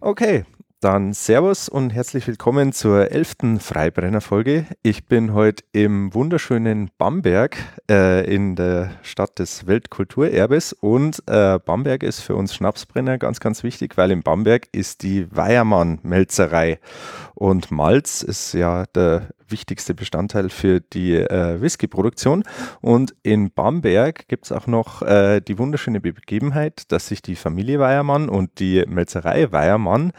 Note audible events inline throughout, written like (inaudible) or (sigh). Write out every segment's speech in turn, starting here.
Okay, dann Servus und herzlich willkommen zur elften Freibrenner-Folge. Ich bin heute im wunderschönen Bamberg äh, in der Stadt des Weltkulturerbes und äh, Bamberg ist für uns Schnapsbrenner ganz, ganz wichtig, weil in Bamberg ist die Weiermann-Melzerei und Malz ist ja der wichtigste Bestandteil für die äh, Whisky-Produktion. Und in Bamberg gibt es auch noch äh, die wunderschöne Begebenheit, dass sich die Familie Weiermann und die Melzerei Weiermann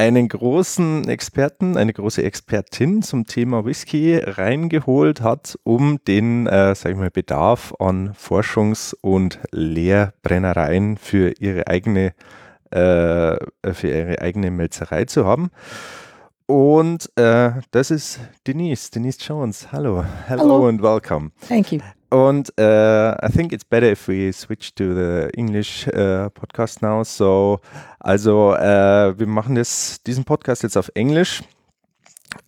einen großen Experten, eine große Expertin zum Thema Whisky reingeholt hat, um den, äh, sag ich mal, Bedarf an Forschungs- und Lehrbrennereien für ihre eigene, äh, für ihre eigene Melzerei zu haben. Und äh, das ist Denise, Denise Jones. Hallo, hello, Hello. and welcome. Thank you. Und uh, I think it's better if we switch to the English uh, podcast now. So, also uh, wir machen das, diesen Podcast jetzt auf Englisch.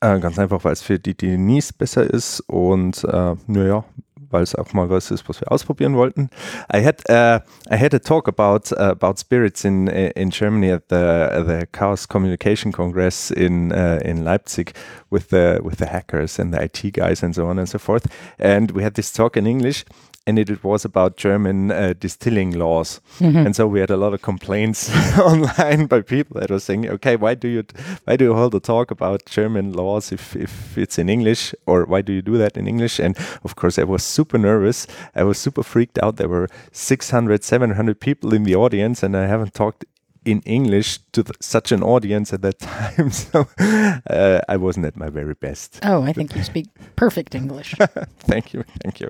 Äh, ganz einfach, weil es für die Denise besser ist und äh, naja, weil es auch mal was ist, was wir ausprobieren wollten. I had uh, I had a talk about uh, about spirits in in Germany at the the Chaos Communication Congress in uh, in Leipzig with the with the hackers and the IT guys and so on and so forth. And we had this talk in English. And it was about German uh, distilling laws, and so we had a lot of complaints (laughs) online by people that were saying, "Okay, why do you why do you hold a talk about German laws if if it's in English, or why do you do that in English?" And of course, I was super nervous. I was super freaked out. There were 600, 700 people in the audience, and I haven't talked in English to th- such an audience at that (laughs) time. So uh, I wasn't at my very best. Oh, I think you speak perfect English. (laughs) thank you, thank you.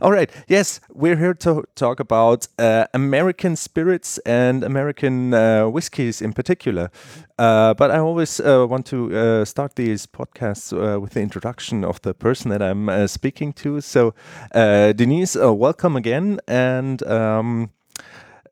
All right, yes, we're here to talk about uh, American spirits and American uh, whiskies in particular. Uh, but I always uh, want to uh, start these podcasts uh, with the introduction of the person that I'm uh, speaking to. So, uh, Denise, uh, welcome again, and um,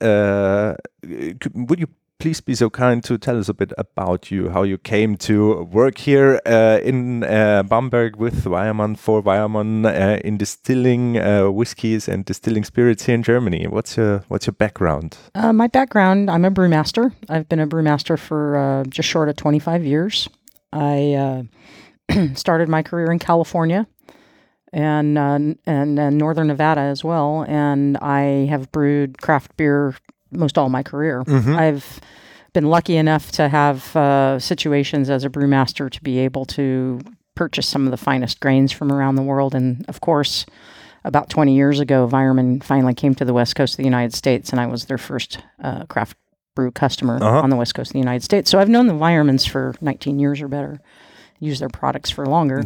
uh, c- would you please be so kind to tell us a bit about you, how you came to work here uh, in uh, Bamberg with Weyermann for Weyermann uh, in distilling uh, whiskies and distilling spirits here in Germany. What's your what's your background? uh, my background I'm a brewmaster. I've been a brewmaster for uh, just short of 25 years. I (clears throat) started my career in California and, uh, n- and uh, Northern Nevada as well. And I have brewed craft beer most all my career. I've been lucky enough to have uh, situations as a brewmaster to be able to purchase some of the finest grains from around the world. And of course, about 20 years ago, Weyermann finally came to the west coast of the United States, and I was their first uh, craft brew customer Uh-huh. on the west coast of the United States. So I've known the Weyermanns for 19 years or better, use their products for longer,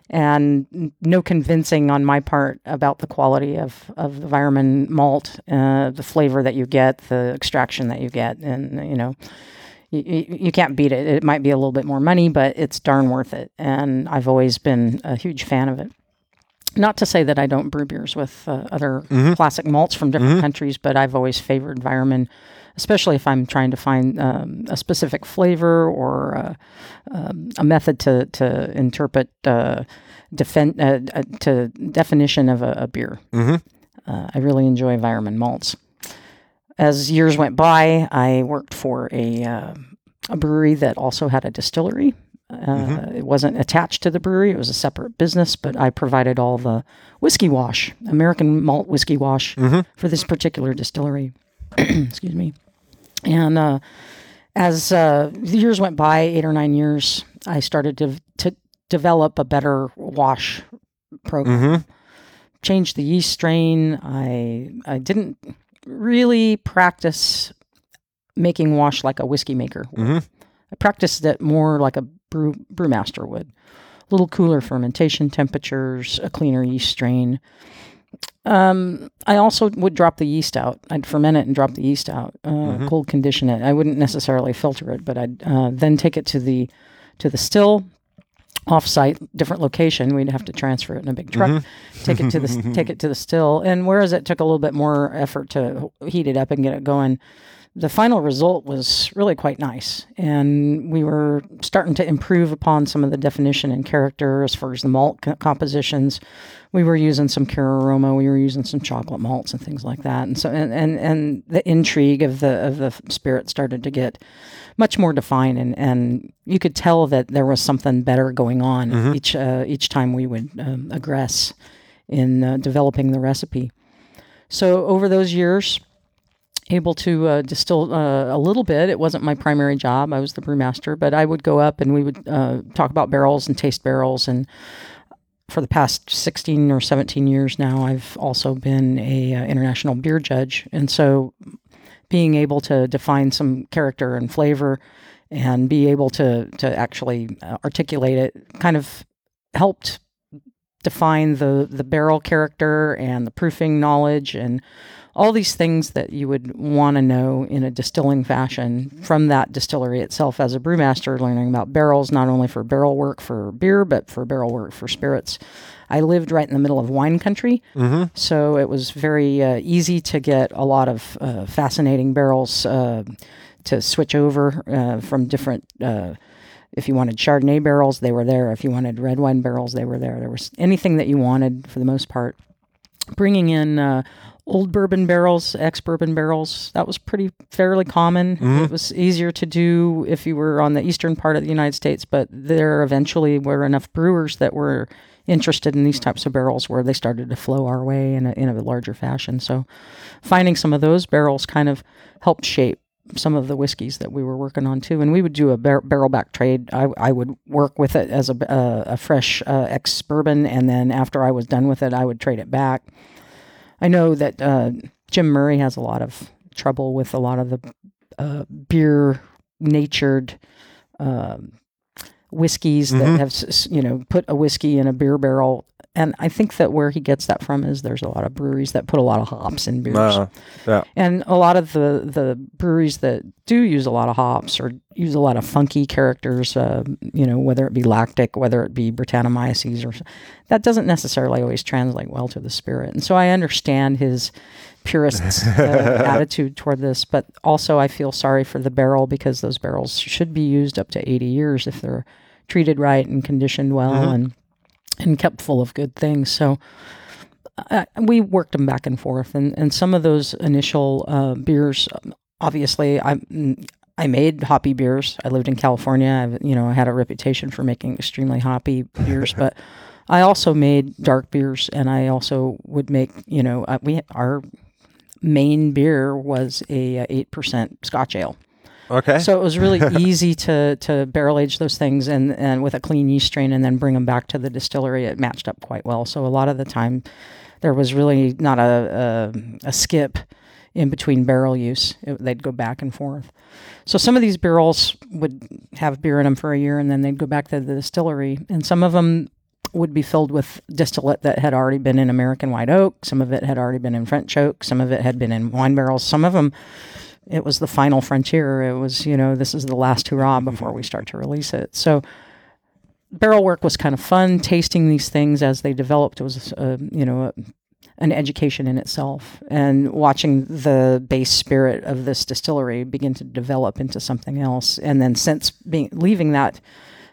(laughs) and no convincing on my part about the quality of, of the Weyermann malt, uh, the flavor that you get, the extraction that you get, and you know. You, you, can't beat it. It might be a little bit more money, but it's darn worth it. And I've always been a huge fan of it not to say that I don't brew beers with uh, other classic malts from different countries, but I've always favored Weyermann, especially if I'm trying to find um, a specific flavor or uh, um, a method to to interpret uh, defen- uh, uh, to definition of a, a beer. Mm-hmm. Uh, I really enjoy Weyermann malts. As years went by, I worked for a uh, a brewery that also had a distillery. Uh, It wasn't attached to the brewery; it was a separate business. But I provided all the whiskey wash, American malt whiskey wash, for this particular distillery. (clears throat) Excuse me. And uh, as uh, the years went by, eight or nine years, I started to to develop a better wash program Mm-hmm. changed the yeast strain. I I didn't really practice making wash like a whiskey maker. would. Mhm. I practiced it more like a brew brewmaster would. A little cooler fermentation temperatures, a cleaner yeast strain. Um, I also would drop the yeast out. I'd ferment it and drop the yeast out, uh, cold condition it. I wouldn't necessarily filter it, but I'd uh, then take it to the to the still off-site, different location. We'd have to transfer it in a big truck, take it to the (laughs) take it to the still. And whereas it took a little bit more effort to heat it up and get it going, the final result was really quite nice. And we were starting to improve upon some of the definition and character as far as the malt co- compositions. We were using some Cara Aroma, we were using some chocolate malts and things like that. And so, and, and, and the intrigue of the, of the spirit started to get much more defined. And, and you could tell that there was something better going on each, uh, each time we would um, aggress in uh, developing the recipe. So over those years, able to uh, distill uh, a little bit. It wasn't my primary job. I was the brewmaster, but I would go up and we would uh, talk about barrels and taste barrels. And for the past 16 or 17 years now, I've also been a uh, international beer judge. And so being able to define some character and flavor and be able to, to actually uh, articulate it kind of helped define the, the barrel character and the proofing knowledge and all these things that you would want to know in a distilling fashion from that distillery itself as a brewmaster, learning about barrels, not only for barrel work for beer, but for barrel work for spirits. I lived right in the middle of wine country, so it was very uh, easy to get a lot of uh, fascinating barrels uh, to switch over uh, from different. Uh, if you wanted Chardonnay barrels, they were there. If you wanted red wine barrels, they were there. There was anything that you wanted for the most part. Bringing in uh, old bourbon barrels, ex bourbon barrels, that was pretty fairly common. It was easier to do if you were on the eastern part of the United States, but there eventually were enough brewers that were interested in these types of barrels where they started to flow our way in a, in a larger fashion. So finding some of those barrels kind of helped shape some of the whiskeys that we were working on too. And we would do a bar- barrel back trade. I, I would work with it as a, uh, a fresh uh, ex bourbon, and then after I was done with it, I would trade it back. I know that uh, Jim Murray has a lot of trouble with a lot of the uh, beer natured um whiskeys that have you know put a whiskey in a beer barrel. And I think that where he gets that from is there's a lot of breweries that put a lot of hops in beers. Uh, yeah. And a lot of the, the breweries that do use a lot of hops or use a lot of funky characters, uh, you know, whether it be lactic, whether it be Brettanomyces, or that doesn't necessarily always translate well to the spirit. And so I understand his purist's uh, (laughs) attitude toward this, but also I feel sorry for the barrel because those barrels should be used up to 80 years if they're treated right and conditioned well and and kept full of good things. So uh, we worked them back and forth, and, and some of those initial uh, beers, um, obviously, I mm, I made hoppy beers. I lived in California. I, you know, I had a reputation for making extremely hoppy (laughs) beers, but I also made dark beers, and I also would make you know uh, we our main beer was a eight percent Scotch ale. Okay. So it was really (laughs) easy to to barrel age those things and and with a clean yeast strain and then bring them back to the distillery. It matched up quite well. So a lot of the time, there was really not a a, a skip in between barrel use. It, they'd go back and forth. So some of these barrels would have beer in them for a year and then they'd go back to the distillery. And some of them would be filled with distillate that had already been in American white oak. Some of it had already been in French oak. Some of it had been in wine barrels. Some of them it was the final frontier. It was, you know, this is the last hurrah before we start to release it. So barrel work was kind of fun. Tasting these things as they developed was, uh, you know, a, an education in itself. And watching the base spirit of this distillery begin to develop into something else. And then since being leaving that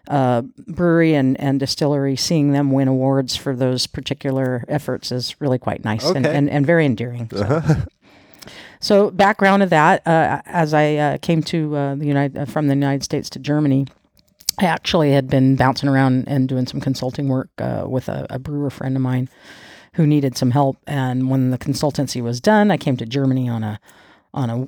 uh, brewery and, and distillery, seeing them win awards for those particular efforts is really quite nice and, Okay. and, and very endearing. So. (laughs) So background of that, uh, as I uh, came to uh, the United uh, from the United States to Germany, I actually had been bouncing around and doing some consulting work uh, with a, a brewer friend of mine who needed some help. And when the consultancy was done, I came to Germany on a on a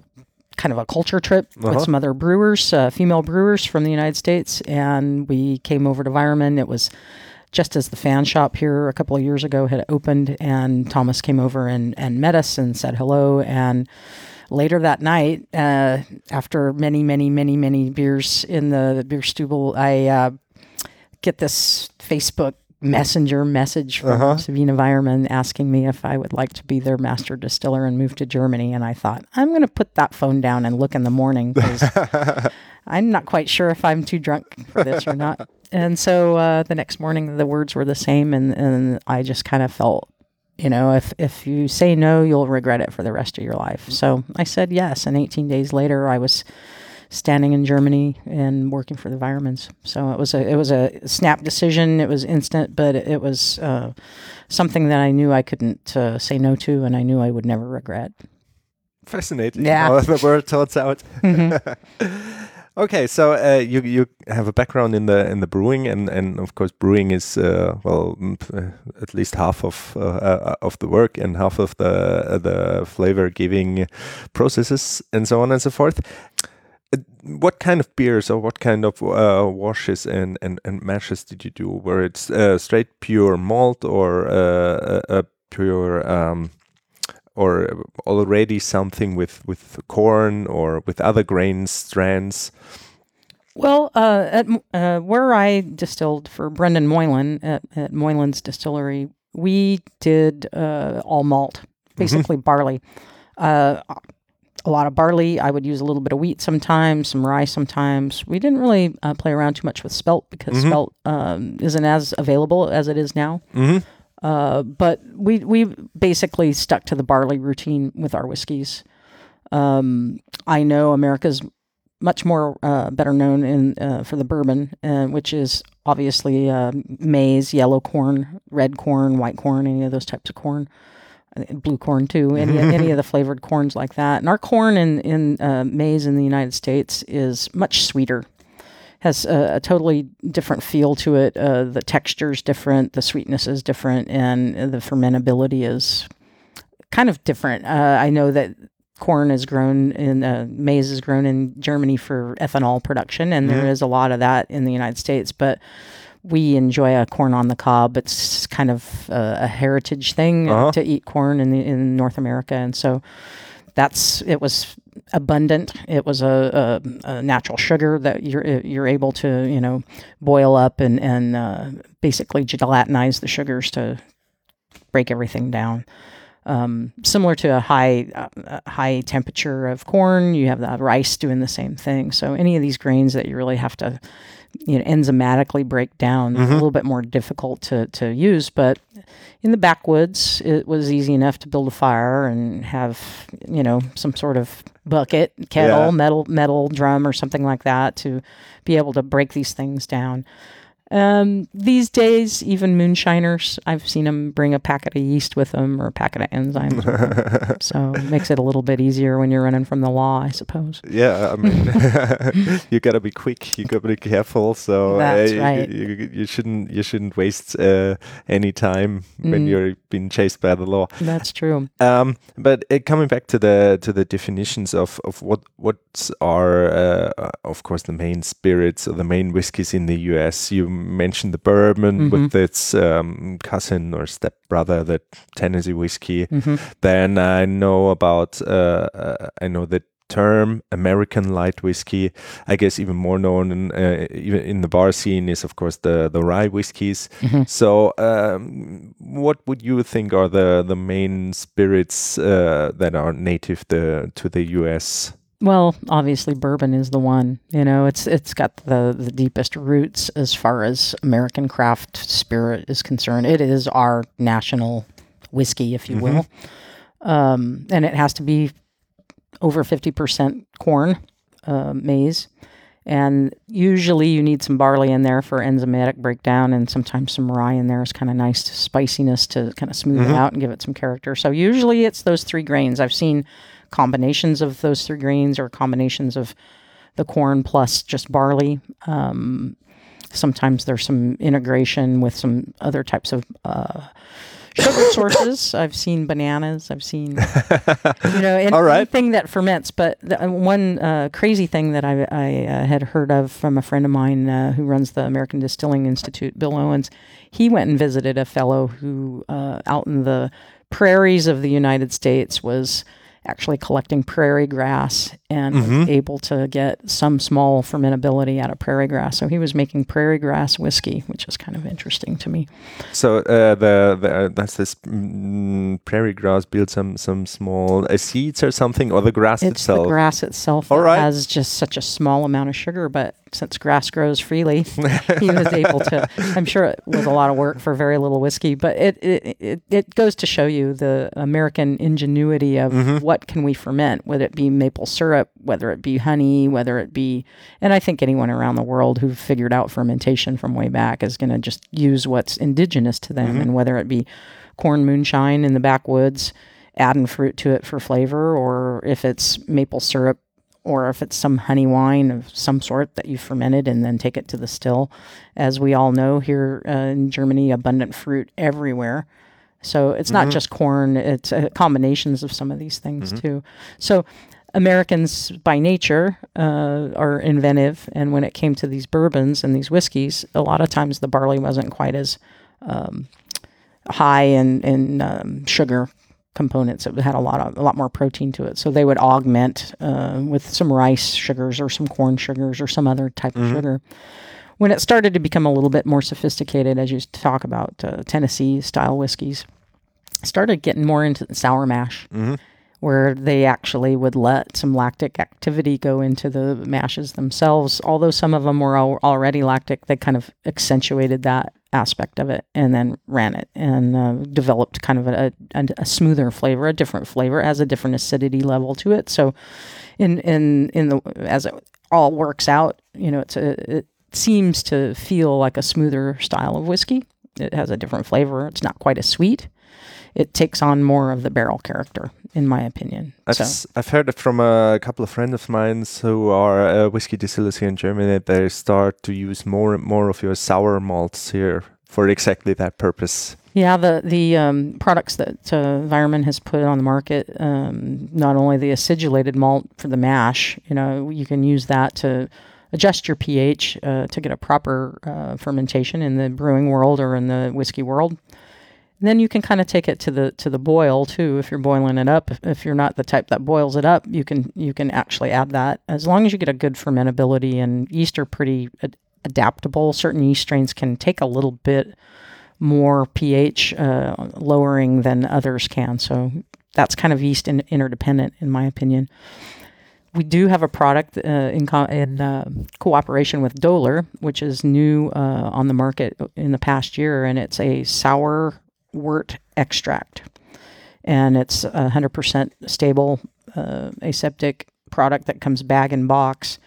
kind of a culture trip with some other brewers, uh, female brewers from the United States, and we came over to Weyermann. It was just as the fan shop here a couple of years ago had opened, and Thomas came over and, and met us and said hello. And later that night, uh, after many, many, many, many beers in the beer stubble, I uh, get this Facebook messenger message from Savina Weyermann asking me if I would like to be their master distiller and move to Germany. And I thought, I'm going to put that phone down and look in the morning because (laughs) I'm not quite sure if I'm too drunk for this or not. (laughs) And so uh, the next morning, the words were the same, and, and I just kind of felt You know, if if you say no, you'll regret it for the rest of your life. So I said yes, and 18 days later, I was standing in Germany and working for the Weyermanns. So it was a it was a snap decision. It was instant, but it, was uh, something that I knew I couldn't uh, say no to, and I knew I would never regret. Fascinating. Yeah. How the word turns out. Mhm. Okay, so uh, you you have a background in the in the brewing, and, and of course brewing is uh, well uh, at least half of uh, uh, of the work and half of the uh, the flavor giving processes and so on and so forth. What kind of beers or what kind of washes and, and, and mashes did you do? Were it straight pure malt or a pure um, or already something with with corn or with other grain strands? Well, uh, at uh, where I distilled for Brendan Moylan at, at Moylan's Distillery, we did uh, all malt, basically barley. Uh, a lot of barley. I would use a little bit of wheat sometimes, some rye sometimes. We didn't really uh, play around too much with spelt because Mhm. spelt um, isn't as available as it is now. Mm-hmm. Uh, but we we basically stuck to the barley routine with our whiskeys. Um, I know America's much more uh, better known in uh, for the bourbon, uh, which is obviously uh, maize, yellow corn, red corn, white corn, any of those types of corn, uh, blue corn too, any (laughs) any of the flavored corns like that. And our corn in in uh, maize in the United States is much sweeter has a, a totally different feel to it. Uh, the texture is different, the sweetness is different, and the fermentability is kind of different. Uh, I know that corn is grown in uh, maize is grown in Germany for ethanol production, and there Mhm. is a lot of that in the United States, but. We enjoy a corn on the cob. It's kind of uh, a heritage thing Uh-huh. to eat corn in the, in North America, and so that's it was abundant. It was a, a, a natural sugar that you're you're able to you know boil up and and uh, basically gelatinize the sugars to break everything down. Um, similar to a high uh, high temperature of corn, you have the rice doing the same thing. So any of these grains that you really have to you know enzymatically break down a Mhm. little bit more difficult to to use, but in the backwoods, it was easy enough to build a fire and have, you know, some sort of bucket, kettle, Yeah. metal, metal drum, or something like that to be able to break these things down. Um, these days, even moonshiners, I've seen them bring a packet of yeast with them or a packet of enzymes. (laughs) so it makes it a little bit easier when you're running from the law, I suppose. Yeah, I mean, (laughs) (laughs) you gotta be quick. You gotta be careful. So That's uh, you- right. you, you, shouldn't you shouldn't waste uh, any time when Mm. you're being chased by the law. That's true. Um, but uh, coming back to the to the definitions of, of what what are uh, of course the main spirits or the main whiskies in the U.S. You mentioned the bourbon with its um, cousin or stepbrother, the Tennessee whiskey. hmm Then I know about uh, uh, I know the term American light whiskey. I guess even more known in, uh, even in the bar scene is of course the the rye whiskeys. Mhm. So um, what would you think are the the main spirits uh, that are native the, to the U.S.? Well, obviously, bourbon is the one. You know, it's it's got the the deepest roots as far as American craft spirit is concerned. It is our national whiskey, if you Mhm. will, um, and it has to be over fifty percent corn, uh, maize, and usually you need some barley in there for enzymatic breakdown, and sometimes some rye in there is kind of nice to spiciness to kind of smooth Mhm. it out and give it some character. So usually it's those three grains. I've seen combinations of those three grains or combinations of the corn plus just barley. Um, sometimes there's some integration with some other types of uh, sugar (coughs) sources. I've seen bananas. I've seen you know (laughs) and right. anything that ferments. But the, uh, one uh, crazy thing that I, I uh, had heard of from a friend of mine uh, who runs the American Distilling Institute, Bill Owens, he went and visited a fellow who uh, out in the prairies of the United States was actually collecting prairie grass and was able to get some small fermentability out of prairie grass. So he was making prairie grass whiskey, which is kind of interesting to me. So uh, the, the uh, that's this mm, prairie grass build some some small uh, seeds or something, or the grass It's itself. the grass itself All right. has just such a small amount of sugar, but since grass grows freely, (laughs) he was able to. I'm sure it was a lot of work for very little whiskey, but it it, it, it goes to show you the American ingenuity of Mm-hmm. what can we ferment, Would it be maple syrup, whether it be honey, whether it be, and I think anyone around the world who figured out fermentation from way back is going to just use what's indigenous to them, Mm-hmm. and whether it be corn moonshine in the backwoods, adding fruit to it for flavor, or if it's maple syrup or if it's some honey wine of some sort that you fermented and then take it to the still. As we all know, here uh, in Germany, abundant fruit everywhere. So it's not just corn, it's uh, combinations of some of these things too. So Americans by nature uh, are inventive. And when it came to these bourbons and these whiskeys, a lot of times the barley wasn't quite as um, high in, in um, sugar components. It had a lot of a lot more protein to it. So they would augment uh, with some rice sugars or some corn sugars or some other type of sugar. When it started to become a little bit more sophisticated, as you talk about uh, Tennessee style whiskeys, started getting more into the sour mash, where they actually would let some lactic activity go into the mashes themselves. Although some of them were al- already lactic, they kind of accentuated that aspect of it and then ran it and uh, developed kind of a, a, a smoother flavor, a different flavor, has a different acidity level to it. So, in in in the as it all works out, you know, it's a, it seems to feel like a smoother style of whiskey. It has a different flavor. It's not quite as sweet. It takes on more of the barrel character, in my opinion. I've, so s- I've heard it from a couple of friends of mine who are uh, whiskey distillers here in Germany. They start to use more and more of your sour malts here for exactly that purpose. Yeah, the the um, products that uh, has put on the market, um, not only the acidulated malt for the mash, you know, you can use that to adjust your pH uh, to get a proper uh, fermentation in the brewing world or in the whiskey world. And then you can kind of take it to the to the boil too. If you're boiling it up, if, you're not the type that boils it up, you can you can actually add that as long as you get a good fermentability. And yeast are pretty ad- adaptable. Certain yeast strains can take a little bit more pH uh, lowering than others can. So that's kind of yeast in, interdependent, in my opinion. We do have a product uh, in, co- in uh, cooperation with Döhler, which is new uh, on the market in the past year, and it's a sour wort extract. And it's a 100% stable uh, aseptic product that comes bag and box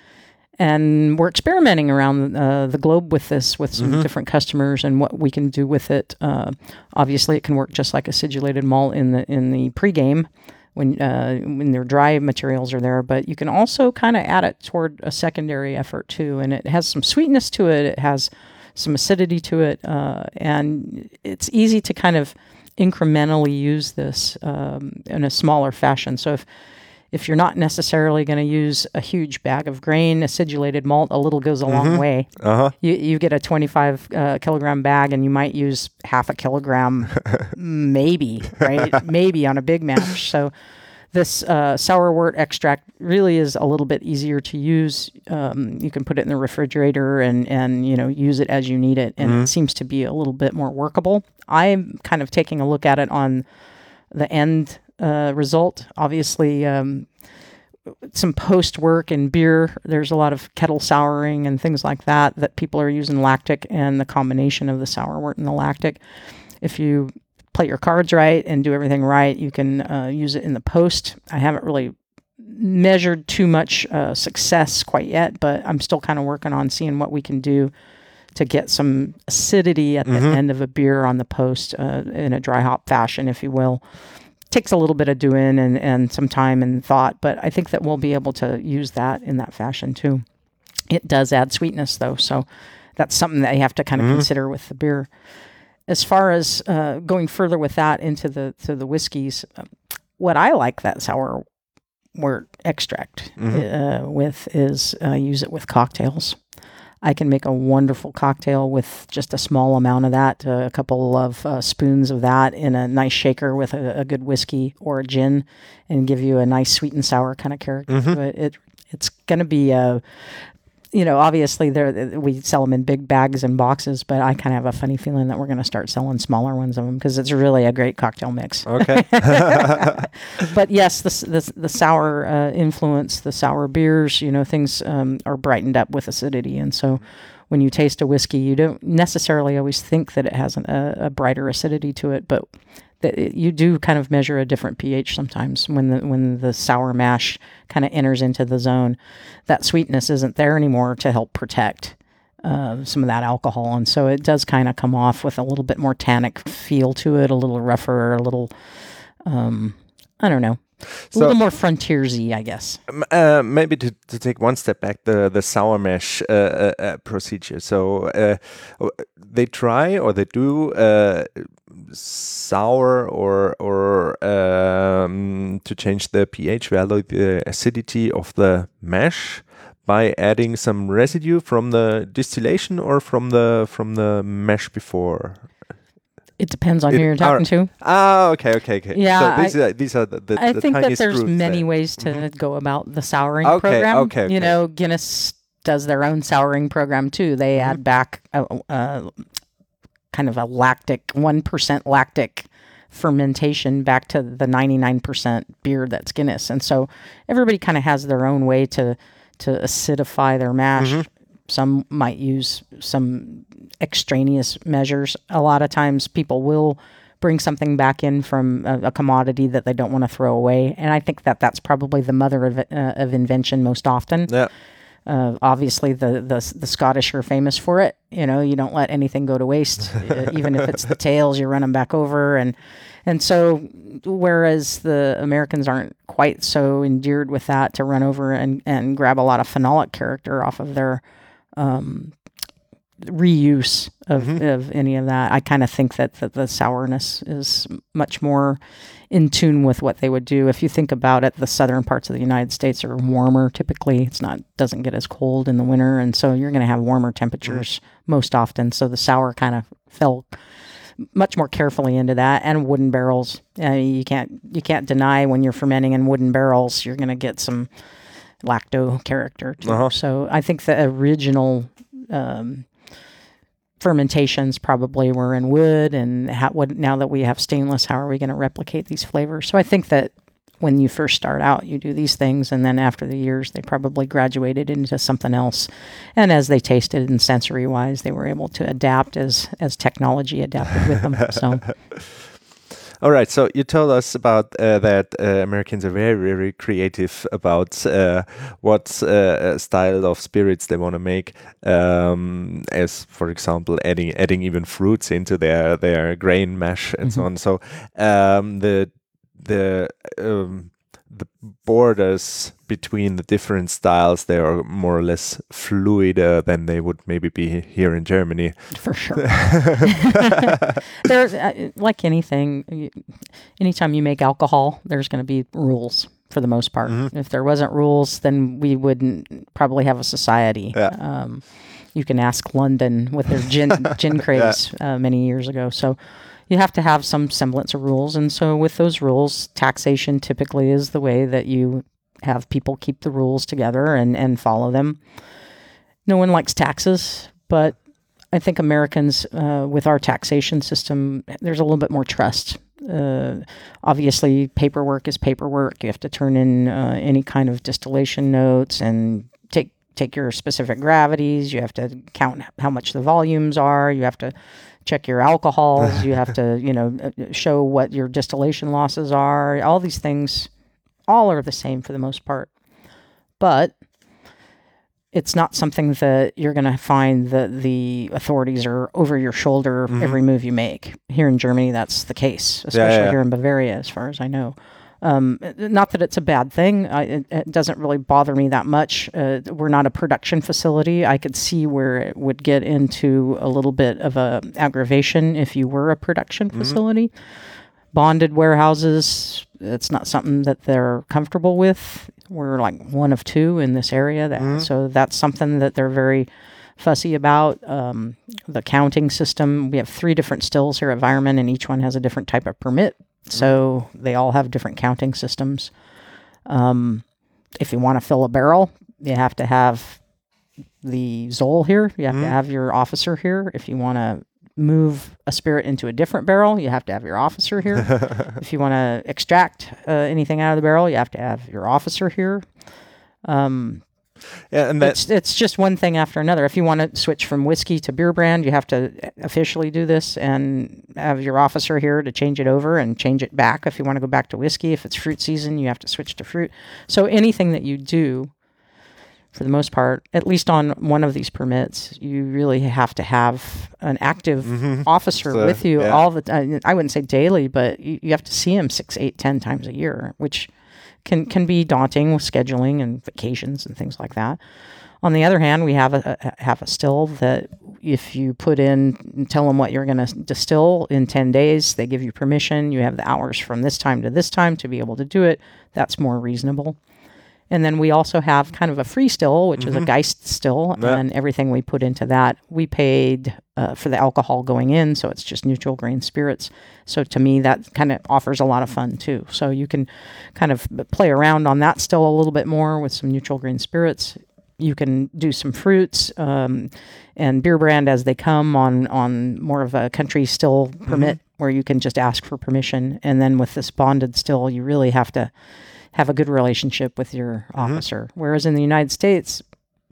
and we're experimenting around uh, the globe with this with some different customers and what we can do with it. Uh, obviously, it can work just like acidulated malt in the in the pregame when uh, when their dry materials are there, but you can also kind of add it toward a secondary effort too, and it has some sweetness to it. It has some acidity to it, uh, and it's easy to kind of incrementally use this um, in a smaller fashion. So if if you're not necessarily going to use a huge bag of grain acidulated malt, a little goes a long way. Uh huh. You, you get a 25 uh, kilogram bag and you might use half a kilogram, (laughs) maybe, right? maybe on a big mash. So this uh, sour wort extract really is a little bit easier to use. Um, you can put it in the refrigerator and, and you know use it as you need it, and it seems to be a little bit more workable. I'm kind of taking a look at it on the end uh, result. Obviously, um, some post work in beer. There's a lot of kettle souring and things like that that people are using lactic and the combination of the sour wort and the lactic. If you play your cards right and do everything right, you can uh, use it in the post. I haven't really measured too much uh, success quite yet, but I'm still kind of working on seeing what we can do to get some acidity at the end of a beer on the post uh, in a dry hop fashion, if you will takes a little bit of doing and, and some time and thought, but I think that we'll be able to use that in that fashion too. It does add sweetness though, so that's something that you have to kind of consider with the beer. As far as uh, going further with that into the to the whiskeys, um, what I like that sour wort extract uh, with is uh, use it with cocktails. I can make a wonderful cocktail with just a small amount of that, uh, a couple of uh, spoons of that in a nice shaker with a, a, good whiskey or a gin, and give you a nice sweet and sour kind of character mm-hmm. it. it it's going to be a you know, obviously there we sell them in big bags and boxes, but I kind of have a funny feeling that we're going to start selling smaller ones of them because it's really a great cocktail mix. Okay. (laughs) but yes, the the, the sour uh, influence, the sour beers, you know, things um, are brightened up with acidity, and so when you taste a whiskey, you don't necessarily always think that it has an, a, a brighter acidity to it, but that you do kind of measure a different pH sometimes when the when the sour mash kind of enters into the zone. That sweetness isn't there anymore to help protect uh, some of that alcohol, and so it does kind of come off with a little bit more tannic feel to it, a little rougher, a little um, I don't know. A little more frontiersy, I guess. Uh, maybe to, to take one step back, the the sour mash uh, uh, uh procedure. So uh, they try or they do uh, sour or or um, to change the pH value, the acidity of the mash by adding some residue from the distillation or from the from the mash before. It depends on it, who you're talking to. Ah, okay, okay, okay. Yeah, so these, I, are, these are the, the I the think that there's many there. ways to mm-hmm. go about the souring okay, program. Okay, okay. You know, Guinness does their own souring program too. They mm-hmm. add back a, a, kind of a lactic, 1% lactic fermentation back to the 99% beer that's Guinness. And so everybody kind of has their own way to to acidify their mash. Mm-hmm. Some might use some extraneous measures. A lot of times people will bring something back in from a, a commodity that they don't want to throw away. And I think that that's probably the mother of, uh, of invention most often. Yeah. Uh, obviously, the, the the Scottish are famous for it. You know, you don't let anything go to waste, (laughs) uh, even if it's the tails. You run them back over, and and so whereas the Americans aren't quite so endeared with that to run over and and grab a lot of phenolic character off of their um, reuse of, mm-hmm. of any of that. I kind of think that, that the sourness is much more in tune with what they would do. If you think about it, the southern parts of the United States are warmer. Typically, it's not doesn't get as cold in the winter, and so you're going to have warmer temperatures mm-hmm. most often. So the sour kind of fell much more carefully into that. And wooden barrels, uh, you can't you can't deny when you're fermenting in wooden barrels, you're going to get some lacto character. Uh-huh. So I think the original um, fermentations probably were in wood and how, what, now that we have stainless how are we going to replicate these flavors? So i think that when you first start out you do these things and then after the years they probably graduated into something else. And as they tasted and sensory wise they were able to adapt as as technology adapted with them so (laughs) All right. So you told us about uh, that uh, Americans are very, very creative about uh, what uh, style of spirits they want to make. Um, as for example, adding adding even fruits into their their grain mash and mm -hmm. so mm-hmm. on. So um, the the um, the borders between the different styles they are more or less fluid uh, than they would maybe be here in Germany. For sure. (laughs) (laughs) there's uh, like anything. You, anytime you make alcohol, there's going to be rules for the most part. Mm-hmm. If there wasn't rules, then we wouldn't probably have a society. Yeah. Um, you can ask London with their gin (laughs) gin craze yeah. uh, many years ago. So you have to have some semblance of rules. And so, with those rules, taxation typically is the way that you have people keep the rules together and, and follow them. No one likes taxes, but I think Americans, uh, with our taxation system, there's a little bit more trust. Uh, obviously, paperwork is paperwork. You have to turn in uh, any kind of distillation notes and take take your specific gravities. You have to count how much the volumes are. You have to check your alcohols. you have (laughs) to, you know, uh, show what your distillation losses are. All these things, all are the same for the most part. But it's not something that you're going to find that the authorities are over your shoulder mm-hmm. every move you make. Here in Germany, that's the case, especially yeah, yeah. here in Bavaria, as far as I know. Um, not that it's a bad thing. I, it, it, doesn't really bother me that much. Uh, we're not a production facility. I could see where it would get into a little bit of a aggravation if you were a production mm-hmm. facility. Bonded warehouses, it's not something that they're comfortable with. We're like one of two in this area, that, mm-hmm. so that's something that they're very fussy about. Um, the counting system, we have three different stills here at Weyermann, and each one has a different type of permit. So they all have different counting systems. Um, if you want to fill a barrel, you have to have the Zoll here. You have to have your officer here. If you want to move a spirit into a different barrel, you have to have your officer here. (laughs) if you want to extract uh, anything out of the barrel, you have to have your officer here. Um, Yeah, and that's it's it's just one thing after another. If you want to switch from whiskey to beer brand, you have to officially do this and have your officer here to change it over and change it back. If you want to go back to whiskey, if it's fruit season, you have to switch to fruit. So anything that you do, for the most part, at least on one of these permits, you really have to have an active mm-hmm. officer So, with you yeah. all the time. I wouldn't say daily, but you, you have to see him six, eight, ten times a year, which can can be daunting with scheduling and vacations and things like that. On the other hand, we have a, a have a still that if you put in and tell them what you're going to distill in 10 days, they give you permission. You have the hours from this time to this time to be able to do it. That's more reasonable. And then we also have kind of a free still, which is a Geist still, Yeah. and everything we put into that, we paid uh, for the alcohol going in, so it's just neutral grain spirits. So to me, that kind of offers a lot of fun too. So you can kind of play around on that still a little bit more with some neutral grain spirits. You can do some fruits um, and beer brand as they come on on more of a country still permit where you can just ask for permission. And then with this bonded still, you really have to have a good relationship with your officer. Whereas in the United States,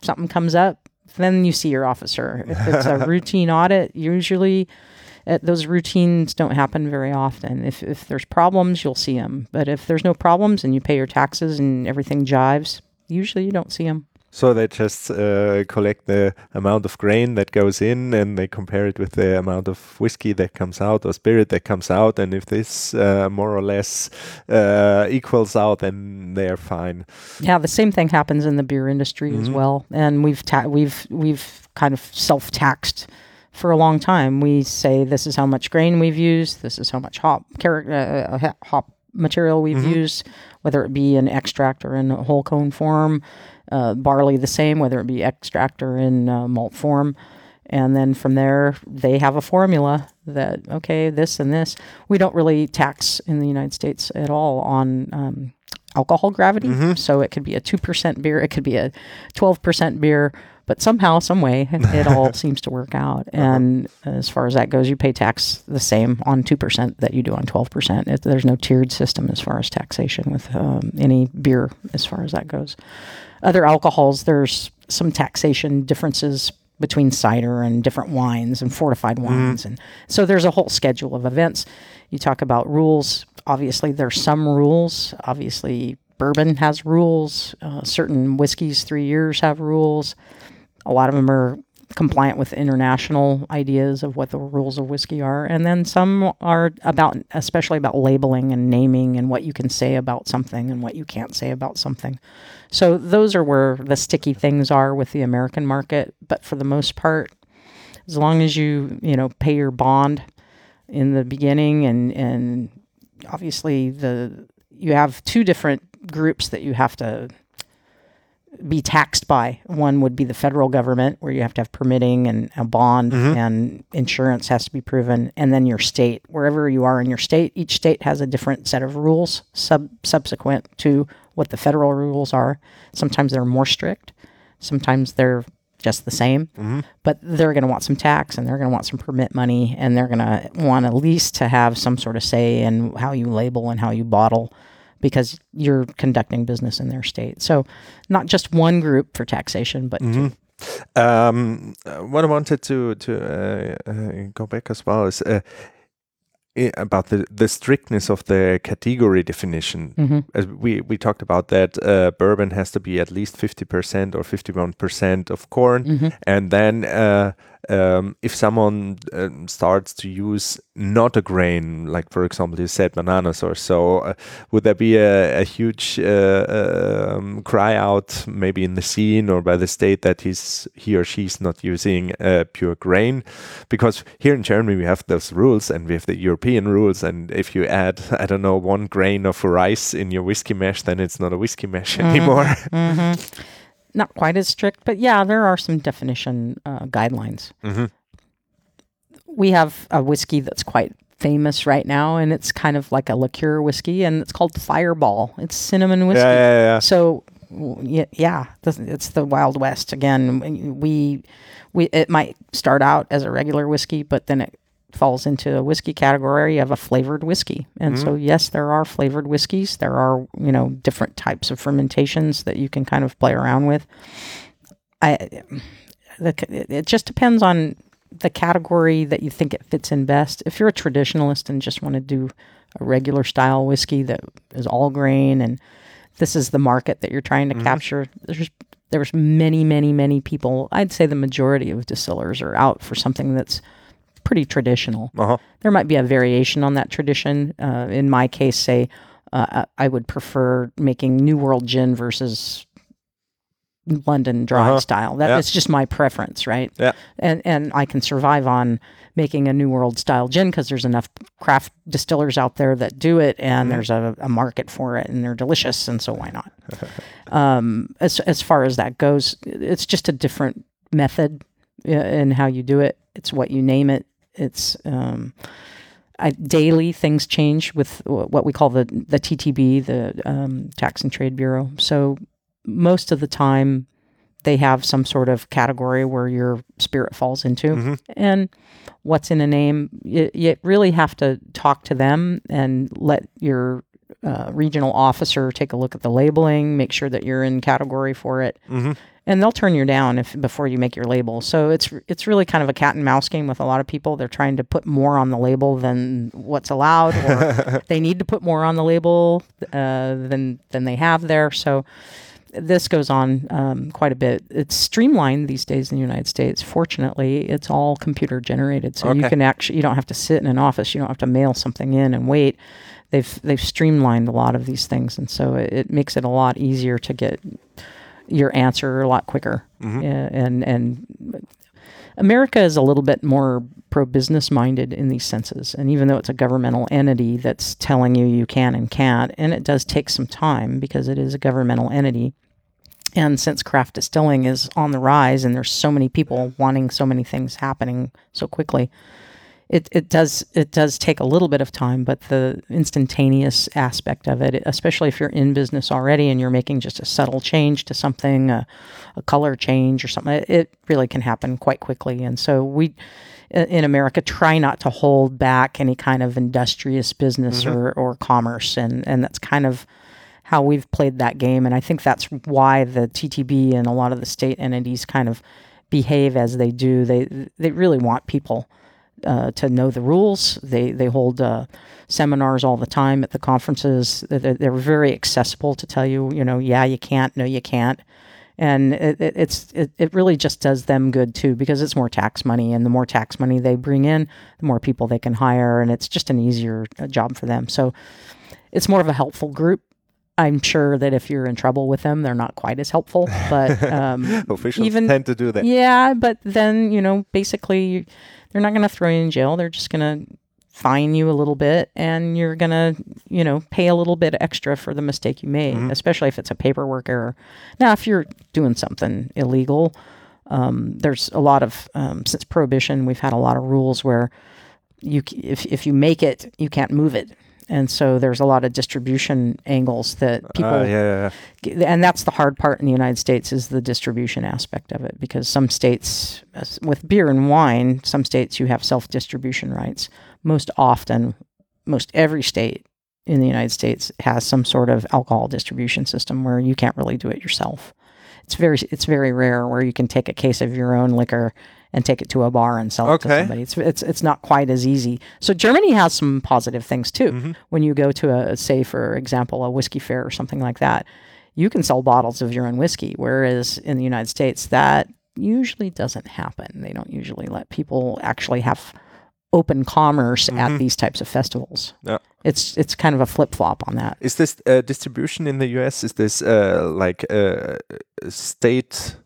something comes up, then you see your officer. If it's a (laughs) routine audit, usually uh, those routines don't happen very often. If, if there's problems, you'll see them. But if there's no problems and you pay your taxes and everything jives, usually you don't see them. So they just uh, collect the amount of grain that goes in and they compare it with the amount of whiskey that comes out or spirit that comes out. And if this uh, more or less uh, equals out, then they're fine. Yeah, the same thing happens in the beer industry as well, and we've ta- we've we've kind of self taxed for a long time. We say this is how much grain we've used, this is how much hop char- uh, uh, hop material we've used, whether it be an extract or in a whole cone form. Uh, barley the same, whether it be extract or in uh, malt form. And then from there, they have a formula that, okay, this and this. We don't really tax in the United States at all on um, alcohol gravity. So it could be a 2% beer, it could be a 12% beer, but somehow, some way, it all (laughs) seems to work out. And as far as that goes, you pay tax the same on 2% that you do on 12%. There's no tiered system as far as taxation with um, any beer, as far as that goes. Other alcohols, there's some taxation differences between cider and different wines and fortified wines. And so there's a whole schedule of events. You talk about rules. Obviously, there's some rules. Obviously, bourbon has rules. Uh, certain whiskeys, three years, have rules. A lot of them are compliant with international ideas of what the rules of whiskey are. And then some are about, especially about labeling and naming and what you can say about something and what you can't say about something. So those are where the sticky things are with the American market. But for the most part, as long as you, you know, pay your bond in the beginning and, and obviously the, you have two different groups that you have to be taxed by. One would be the federal government, where you have to have permitting and a bond, mm-hmm. and insurance has to be proven, and then your state, wherever you are in your state, each state has a different set of rules sub subsequent to what the federal rules are. Sometimes they're more strict, sometimes they're just the same, mm-hmm. but they're going to want some tax and they're going to want some permit money and they're going to want at least to have some sort of say in how you label and how you bottle because you're conducting business in their state. So, not just one group for taxation, but two. Um, uh, what I wanted to to uh, uh, go back as well is uh, about the, the strictness of the category definition. As we we talked about that uh, bourbon has to be at least fifty percent or fifty one percent of corn, and then. Uh, um, if someone um, starts to use not a grain, like for example you said bananas or so, uh, would there be a, a huge uh, um, cry out maybe in the scene or by the state that he's he or she's not using uh, pure grain? Because here in Germany we have those rules and we have the European rules, and if you add I don't know one grain of rice in your whiskey mash, then it's not a whiskey mash anymore. Not quite as strict, but yeah, there are some definition uh, guidelines. Mm-hmm. We have a whiskey that's quite famous right now, and it's kind of like a liqueur whiskey, and it's called Fireball. It's cinnamon whiskey. Yeah, yeah, yeah. So yeah, yeah, it's the Wild West again. We we it might start out as a regular whiskey, but then it falls into a whiskey category of a flavored whiskey. And so mm-hmm. yes, there are flavored whiskeys. There are you know different types of fermentations that you can kind of play around with. I the, it just depends on the category that you think it fits in best. If you're a traditionalist and just want to do a regular style whiskey that is all grain and this is the market that you're trying to mm-hmm. capture, there's there's many, many, many people. I'd say the majority of distillers are out for something that's pretty traditional. Uh-huh. There might be a variation on that tradition. Uh, in my case, say uh, I would prefer making New World gin versus London dry Uh-huh. style. That Yeah. is just my preference, right? Yeah. And and I can survive on making a New World style gin because there's enough craft distillers out there that do it, and Mm-hmm. there's a, a market for it, and they're delicious, and so why not? (laughs) um, as as far as that goes, it's just a different method uh, in how you do it. It's what you name it. It's um, I, daily things change with what we call the the TTB, the um, Tax and Trade Bureau. So most of the time, they have some sort of category where your spirit falls into, Mhm. and what's in a name. You, you really have to talk to them and let your uh, regional officer take a look at the labeling, make sure that you're in category for it, Mhm. and they'll turn you down if before you make your label. So it's it's really kind of a cat and mouse game with a lot of people. They're trying to put more on the label than what's allowed, or (laughs) they need to put more on the label uh, than than they have there. So this goes on um, quite a bit. It's streamlined these days in the United States. Fortunately, it's all computer generated, so you can actually you don't have to sit in an office. You don't have to mail something in and wait. They've they've streamlined a lot of these things, and so it, it makes it a lot easier to get your answer a lot quicker. Mhm. And and America is a little bit more pro business minded in these senses. And even though it's a governmental entity that's telling you you can and can't, and it does take some time because it is a governmental entity. And since craft distilling is on the rise and there's so many people wanting so many things happening so quickly, it, it does it does take a little bit of time, but the instantaneous aspect of it, especially if you're in business already and you're making just a subtle change to something, a, a color change or something, it- it really can happen quite quickly. And so we in America try not to hold back any kind of industrious business mm-hmm. or, or commerce, and and that's kind of how we've played that game. And I think that's why the TTB and a lot of the state entities kind of behave as they do. They they really want people uh, to know the rules. They they hold uh, seminars all the time at the conferences. They're, they're very accessible to tell you, you know, yeah, you can't, no, you can't. And it, it, it's it, it really just does them good too because it's more tax money, and the more tax money they bring in, the more people they can hire, and it's just an easier uh, job for them. So it's more of a helpful group. I'm sure that if you're in trouble with them, they're not quite as helpful, but (laughs) um, Officials Even- tend to do that. yeah, but then, you know, basically they're not going to throw you in jail. They're just going to fine you a little bit and you're going to, you know, pay a little bit extra for the mistake you made, especially if it's a paperwork error. Now, if you're doing something illegal, um, there's a lot of, um, since prohibition, we've had a lot of rules where you, if, if you make it, you can't move it. And so there's a lot of distribution angles that people Ah, yeah, yeah, yeah. and that's the hard part in the United States is the distribution aspect of it because some states with beer and wine some states you have self-distribution rights most often most every state in the United States has some sort of alcohol distribution system where you can't really do it yourself it's very it's very rare where you can take a case of your own liquor and take it to a bar and sell it to somebody. It's it's it's not quite as easy. So Germany has some positive things too. Mm-hmm. when you go to a say for example a whiskey fair or something like that you can sell bottles of your own whiskey whereas in the united states that usually doesn't happen. They don't usually let people actually have open commerce at these types of festivals. Yeah. it's it's kind of a flip-flop on that. Is this uh, distribution in the US? Is this uh, like uh, state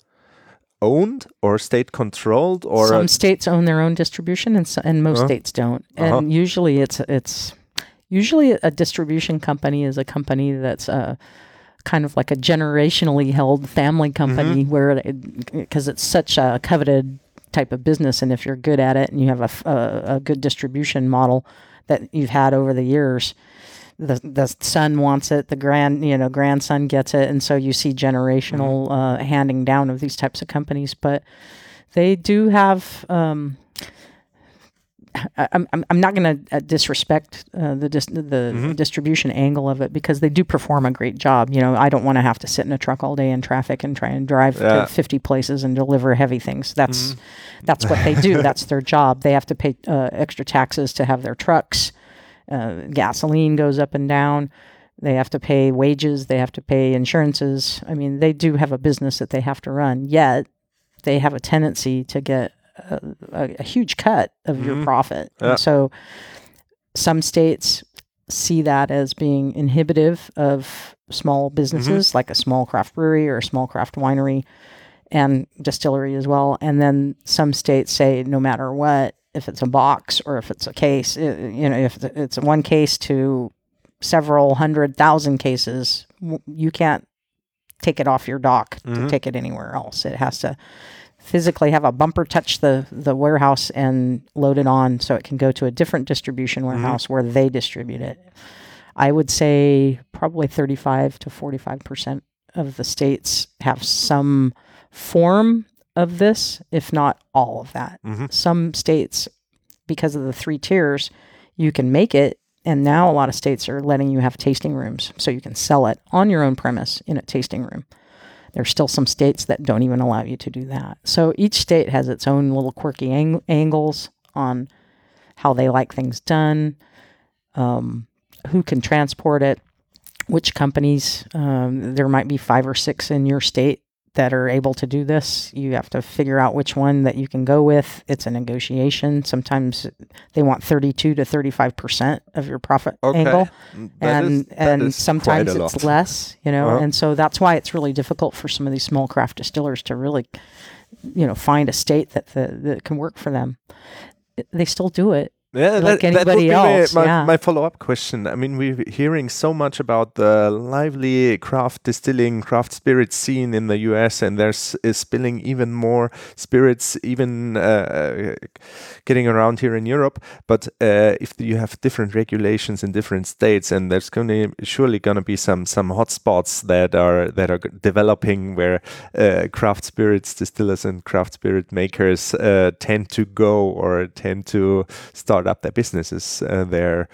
owned or state controlled or some states own their own distribution and, so, and most Uh-huh. states don't Uh-huh. and usually it's it's usually a distribution company is a company that's uh, kind of like a generationally held family company where because it's such a coveted type of business and if you're good at it and you have a a good distribution model that you've had over the years the the son wants it the grand you know grandson gets it and so you see generational uh, handing down of these types of companies but they do have um, I- I'm, I'm, I'm not going to uh, disrespect uh, the dis- the distribution angle of it because they do perform a great job. You know, I don't want to have to sit in a truck all day in traffic and try and drive Yeah. to 50 places and deliver heavy things. That's that's what they do. that's their job. They have to pay uh, extra taxes to have their trucks. Uh, gasoline goes up and down. They have to pay wages. They have to pay insurances. I mean, they do have a business that they have to run. Yet they have a tendency to get a, a, a huge cut of your profit. Yeah. So some states see that as being inhibitive of small businesses like a small craft brewery or a small craft winery and distillery as well. And then some states say no matter what, if it's a box or if it's a case, uh, you know, if it's one case to several hundred thousand cases, you can't take it off your dock to mm-hmm. take it anywhere else. It has to physically have a bumper touch the the warehouse and load it on so it can go to a different distribution mm-hmm. warehouse where they distribute it. I would say probably 35 to 45% of the states have some form of this, if not all of that. Some states, because of the three tiers, you can make it. And now a lot of states are letting you have tasting rooms so you can sell it on your own premise in a tasting room. There's still some states that don't even allow you to do that. So each state has its own little quirky ang- angles on how they like things done, um, who can transport it, which companies. Um, there might be five or six in your state that are able to do this. You have to figure out which one that you can go with. It's a negotiation. Sometimes they want 32 to 35% of your profit angle Mm, That and is- and sometimes it's less, you know, Uh-huh. and so that's why it's really difficult for some of these small craft distillers to really, you know, find a state that the, that can work for them. They still do it. Yeah, like that, that would be my- else, my, yeah. my follow-up question. I mean, we're hearing so much about the lively craft distilling, craft spirit scene in the US, and there's is spilling even more spirits, even uh, getting around here in Europe. But uh, if you have different regulations in different states, and there's going to surely going to be some some hotspots that are that are developing where uh, craft spirits distillers and craft spirit makers uh, tend to go or tend to start up their businesses uh, there.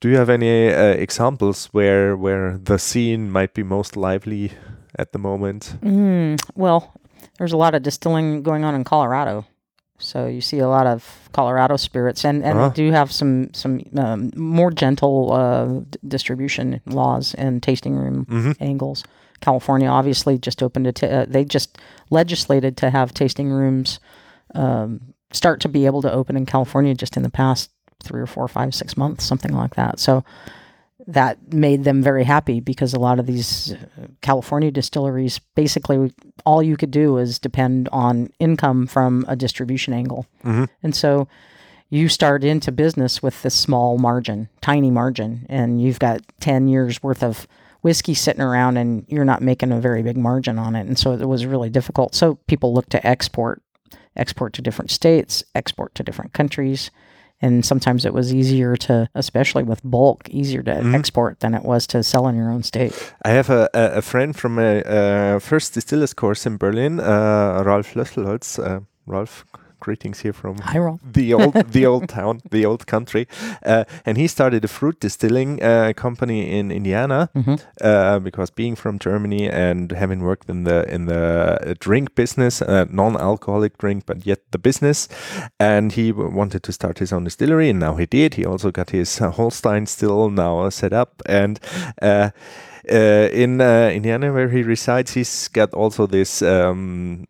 Do you have any uh, examples where where the scene might be most lively at the moment? Mm, well, there's a lot of distilling going on in Colorado. So you see a lot of Colorado spirits, and, and Uh-huh. they do have some some um, more gentle uh, d- distribution laws and tasting room Mhm. angles. California obviously just opened a. T- uh, they just legislated to have tasting rooms um, start to be able to open in California just in the past three or four, five, six months, something like that. So that made them very happy because a lot of these uh, California distilleries basically all you could do is depend on income from a distribution angle. Mhm. And so you start into business with this small margin, tiny margin, and you've got 10 years worth of whiskey sitting around and you're not making a very big margin on it. And so it was really difficult. So people look to export, export to different states, export to different countries. And sometimes it was easier to, especially with bulk, easier to export than it was to sell in your own state. I have a, a, a friend from a, uh first distillers course in Berlin, uh, Ralf Lösselholz. Uh, Ralf, greetings here from the old the old (laughs) town, the old country, uh, and he started a fruit distilling uh, company in Indiana uh, because being from Germany and having worked in the in the uh, drink business, uh, non-alcoholic drink, but yet the business, and he w- wanted to start his own distillery, and now he did. He also got his uh, Holstein still now set up, and. Uh, in uh, Indiana, where he resides, he's got also this um,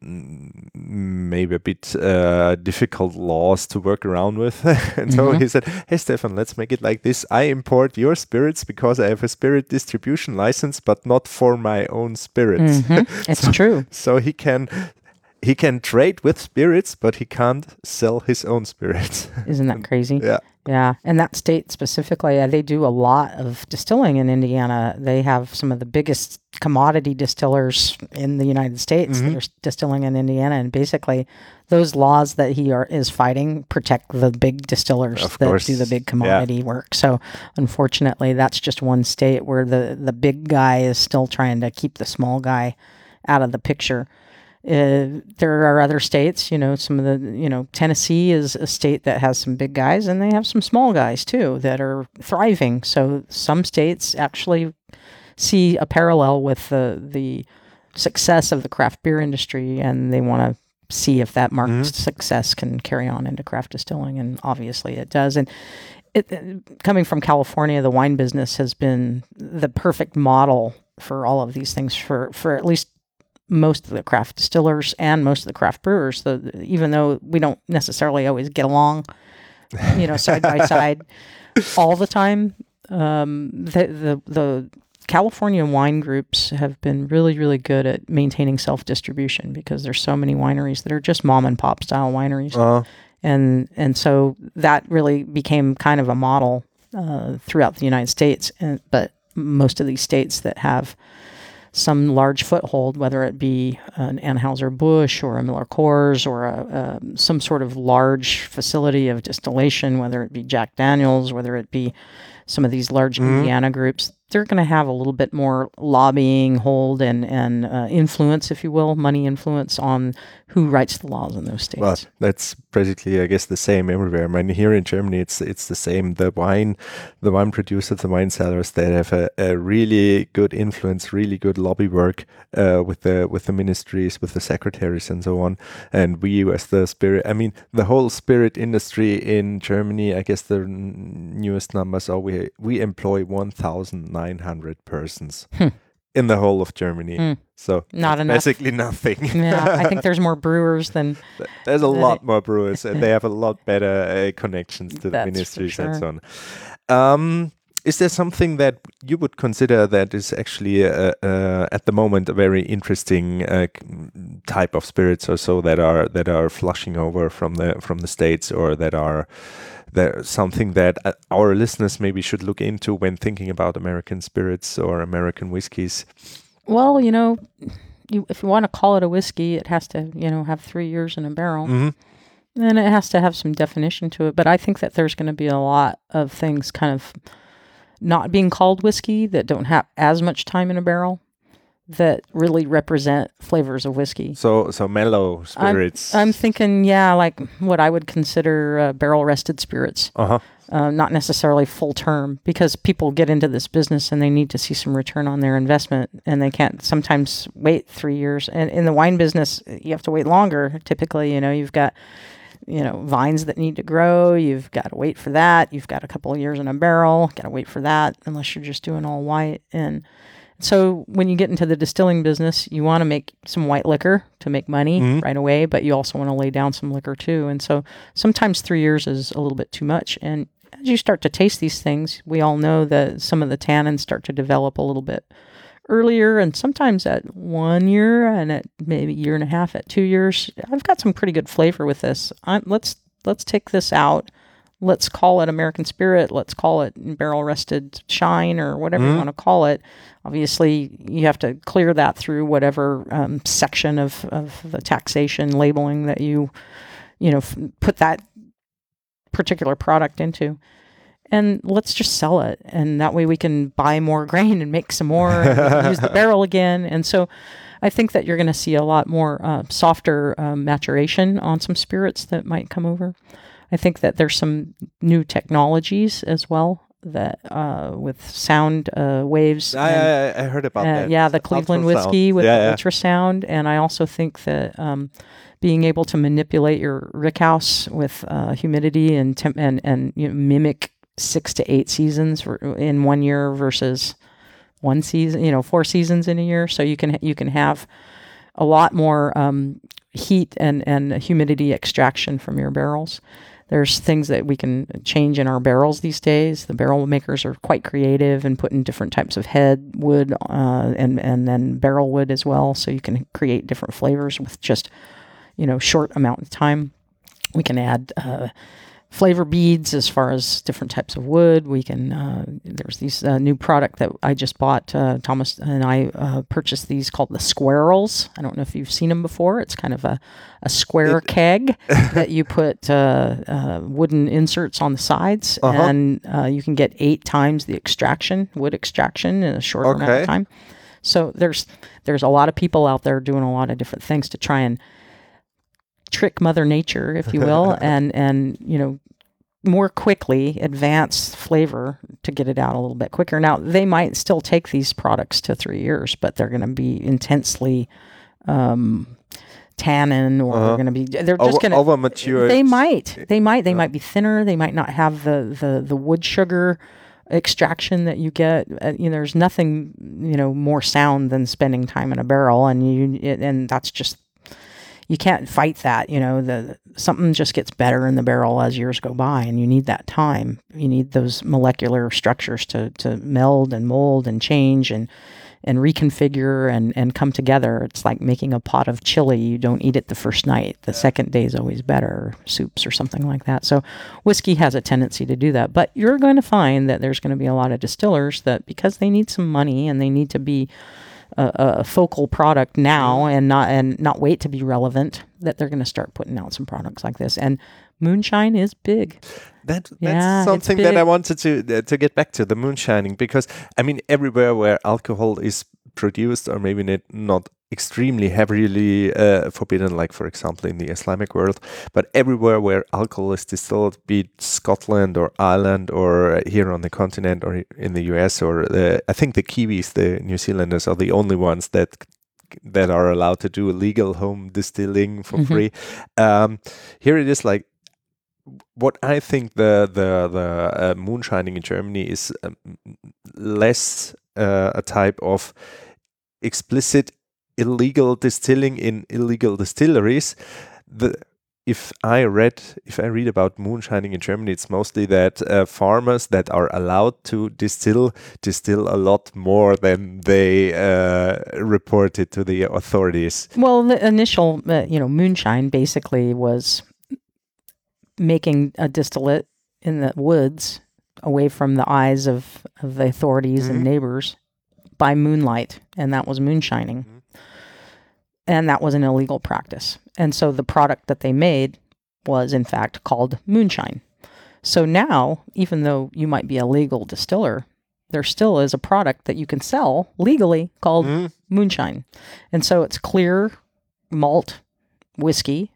maybe a bit uh, difficult laws to work around with. (laughs) and so he said, Hey, Stefan, let's make it like this. I import your spirits because I have a spirit distribution license, but not for my own spirits. Mhm. (laughs) It's true. so he can he can trade with spirits, but he can't sell his own spirits. (laughs) Isn't that crazy? yeah. Yeah, and that state specifically, uh, they do a lot of distilling in Indiana. They have some of the biggest commodity distillers in the United States that are distilling in Indiana, and basically, those laws that he are, is fighting protect the big distillers Of that course, do the big yeah. commodity work. So, unfortunately, that's just one state where the the big guy is still trying to keep the small guy out of the picture. Uh, there are other states, you know, some of the, you know, Tennessee is a state that has some big guys and they have some small guys too that are thriving. So some states actually see a parallel with the the success of the craft beer industry and they want to see if that marked success can carry on into craft distilling and obviously it does and it, it- coming from California the wine business has been the perfect model for all of these things for for at least most of the craft distillers and most of the craft brewers so even though we don't necessarily always get along you know side by (laughs) side all the time um, the, the the California wine groups have been really, really good at maintaining self distribution because there's so many wineries that are just mom and pop style wineries, Uh, and and so that really became kind of a model uh, throughout the United States. And, but most of these states that have some large foothold, whether it be an Anheuser Busch or a Miller Coors or a, um some sort of large facility of distillation, whether it be Jack Daniels, whether it be some of these large Indiana groups, they're going to have a little bit more lobbying hold and and uh, influence, if you will, money influence on who writes the laws in those states. well, that's basically, I guess, the same everywhere. I mean, here in Germany, it's it's the same. The wine, the wine producers, the wine sellers, they have a, a really good influence, really good lobby work uh, with the with the ministries, with the secretaries, and so on. And we, as the spirit, I mean, the whole spirit industry in Germany. I guess the newest numbers are we we employ one thousand nine hundred persons. In the whole of Germany, so Hmm. Not it's enough. basically nothing. (laughs) yeah, I think there's more brewers than (laughs) There's a lot more brewers, and they have a lot better uh, connections to the ministries and so on. Um, is there something that you would consider that is actually uh, uh, at the moment a very interesting uh, type of spirits or so that are that are flushing over from the from the states or that are that something that uh, our listeners maybe should look into when thinking about American spirits or American whiskeys? Well, you know, you, if you want to call it a whiskey, it has to, you know, have three years in a barrel. Mhm. And it has to have some definition to it. But I think that there's going to be a lot of things kind of not being called whiskey that don't have as much time in a barrel that really represent flavors of whiskey. So so mellow spirits. I'm thinking, yeah, like what I would consider uh, barrel rested spirits. uh huh. uh, not necessarily full term because people get into this business and they need to see some return on their investment and they can't sometimes wait three years and in the wine business you have to wait longer typically you know you've got you know vines that need to grow you've got to wait for that you've got a couple of years in a barrel got to wait for that unless you're just doing all white and so when you get into the distilling business, you want to make some white liquor to make money mm-hmm. right away, but you also want to lay down some liquor too. And so sometimes three years is a little bit too much. And as you start to taste these things, we all know that some of the tannins start to develop a little bit earlier and sometimes at one year and at maybe a year and a half at two years. I've got some pretty good flavor with this. i let's let's take this out. Let's call it American Spirit. Let's call it barrel rested shine or whatever you want to call it. Obviously, you have to clear that through whatever um, section of, of the taxation labeling that you, you know, f- put that particular product into. And let's just sell it. And that way we can buy more (laughs) grain and make some more and use the barrel again. And so I think that you're going to see a lot more uh, softer um, maturation on some spirits that might come over. I think that there's some new technologies as well that uh, with sound uh, waves. I, and- I, I heard about uh, that. yeah, the Cleveland whiskey with yeah, the yeah. ultrasound, and I also think that um, being able to manipulate your rickhouse with uh, humidity and temp- and and you know, mimic six to eight seasons in one year versus one season, you know, four seasons in a year, so you can you can have a lot more um, heat and and humidity extraction from your barrels. There's things that we can change in our barrels these days. The barrel makers are quite creative and putting different types of head wood uh, and and then barrel wood as well, so you can create different flavors with just you know short amount of time. We can add uh, flavor beads as far as different types of wood. We can uh, there's these uh, new product that I just bought. Uh, Thomas and I uh, purchased these called the Squarrels. I don't know if you've seen them before. It's kind of a, a square keg (laughs) that you put uh, uh, wooden inserts on the sides, Uh-huh. and uh, you can get eight times the extraction wood extraction in a short amount of time. So there's there's a lot of people out there doing a lot of different things to try and trick mother nature if you will (laughs) and and you know more quickly advance flavor to get it out a little bit quicker now they might still take these products to three years but they're going to be intensely um tannin or Uh-huh. they're going to be they're just over, going to over matured. they might they might they might be thinner they might not have the the the wood sugar extraction that you get uh, you know there's nothing you know more sound than spending time in a barrel and you it, and that's just you can't fight that you know the something just gets better in the barrel as years go by and you need that time. You need those molecular structures to to meld and mold and change and and reconfigure and and come together. It's like making a pot of chili. You don't eat it the first night. The second day is always better soups or something like that. So whiskey has a tendency to do that. But you're going to find that there's going to be a lot of distillers that because they need some money and they need to be a, a focal product now and not and not wait to be relevant that they're going to start putting out some products like this. And moonshine is big. That that's Yeah, something that I wanted to uh, to get back to the moonshining because I mean everywhere where alcohol is produced or maybe not extremely heavily uh, forbidden, like for example in the Islamic world, but everywhere where alcohol is distilled, be it Scotland or Ireland or here on the continent or in the US or uh, I think the Kiwis, the New Zealanders, are the only ones that that are allowed to do legal home distilling for Mhm. free. Um, here it is like what I think the the the uh, moonshining in Germany is um, less uh, a type of explicit illegal distilling in illegal distilleries. The if I read if I read about moonshining in Germany, it's mostly that uh, farmers that are allowed to distill distill a lot more than they uh, reported to the authorities. well the initial uh, you know moonshine basically was making a distillate in the woods away from the eyes of, of the authorities Mhm. and neighbors by moonlight and that was moonshining Mhm. And that was an illegal practice and so the product that they made was in fact called moonshine so now even though you might be a legal distiller there still is a product that you can sell legally called Mhm. moonshine. And so it's clear malt whiskey.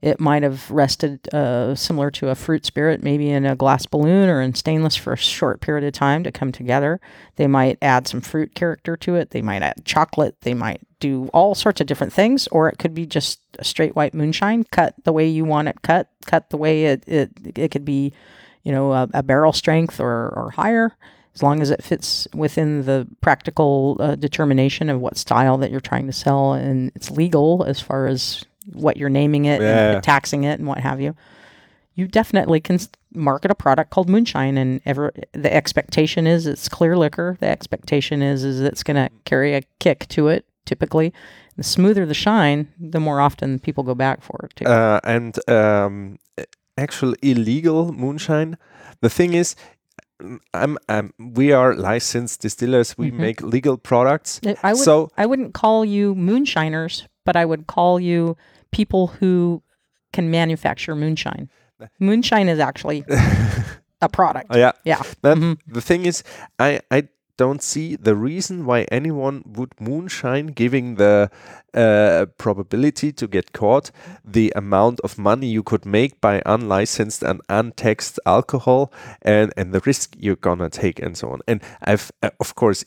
It might have rested uh, similar to a fruit spirit, maybe in a glass balloon or in stainless for a short period of time to come together. They might add some fruit character to it. They might add chocolate. They might do all sorts of different things, or it could be just a straight white moonshine. Cut the way you want it cut, cut the way it it, it could be, you know, a, a barrel strength or, or higher as long as it fits within the practical uh, determination of what style that you're trying to sell and it's legal as far as what you're naming it Yeah. and taxing it and what have you. You definitely can market a product called moonshine and ever the expectation is it's clear liquor. The expectation is is it's going to carry a kick to it typically the smoother the shine the more often people go back for it too. uh, and um, actual illegal moonshine. The thing is, I'm, I'm we are licensed distillers. We Mhm. make legal products. I would so I wouldn't call you moonshiners, but I would call you people who can manufacture moonshine. Moonshine is actually (laughs) a product. Oh, yeah, Yeah. Mhm. The thing is, I I don't see the reason why anyone would moonshine, giving the uh, probability to get caught, the amount of money you could make by unlicensed and untaxed alcohol, and and the risk you're gonna take, and so on. And I've uh, of course.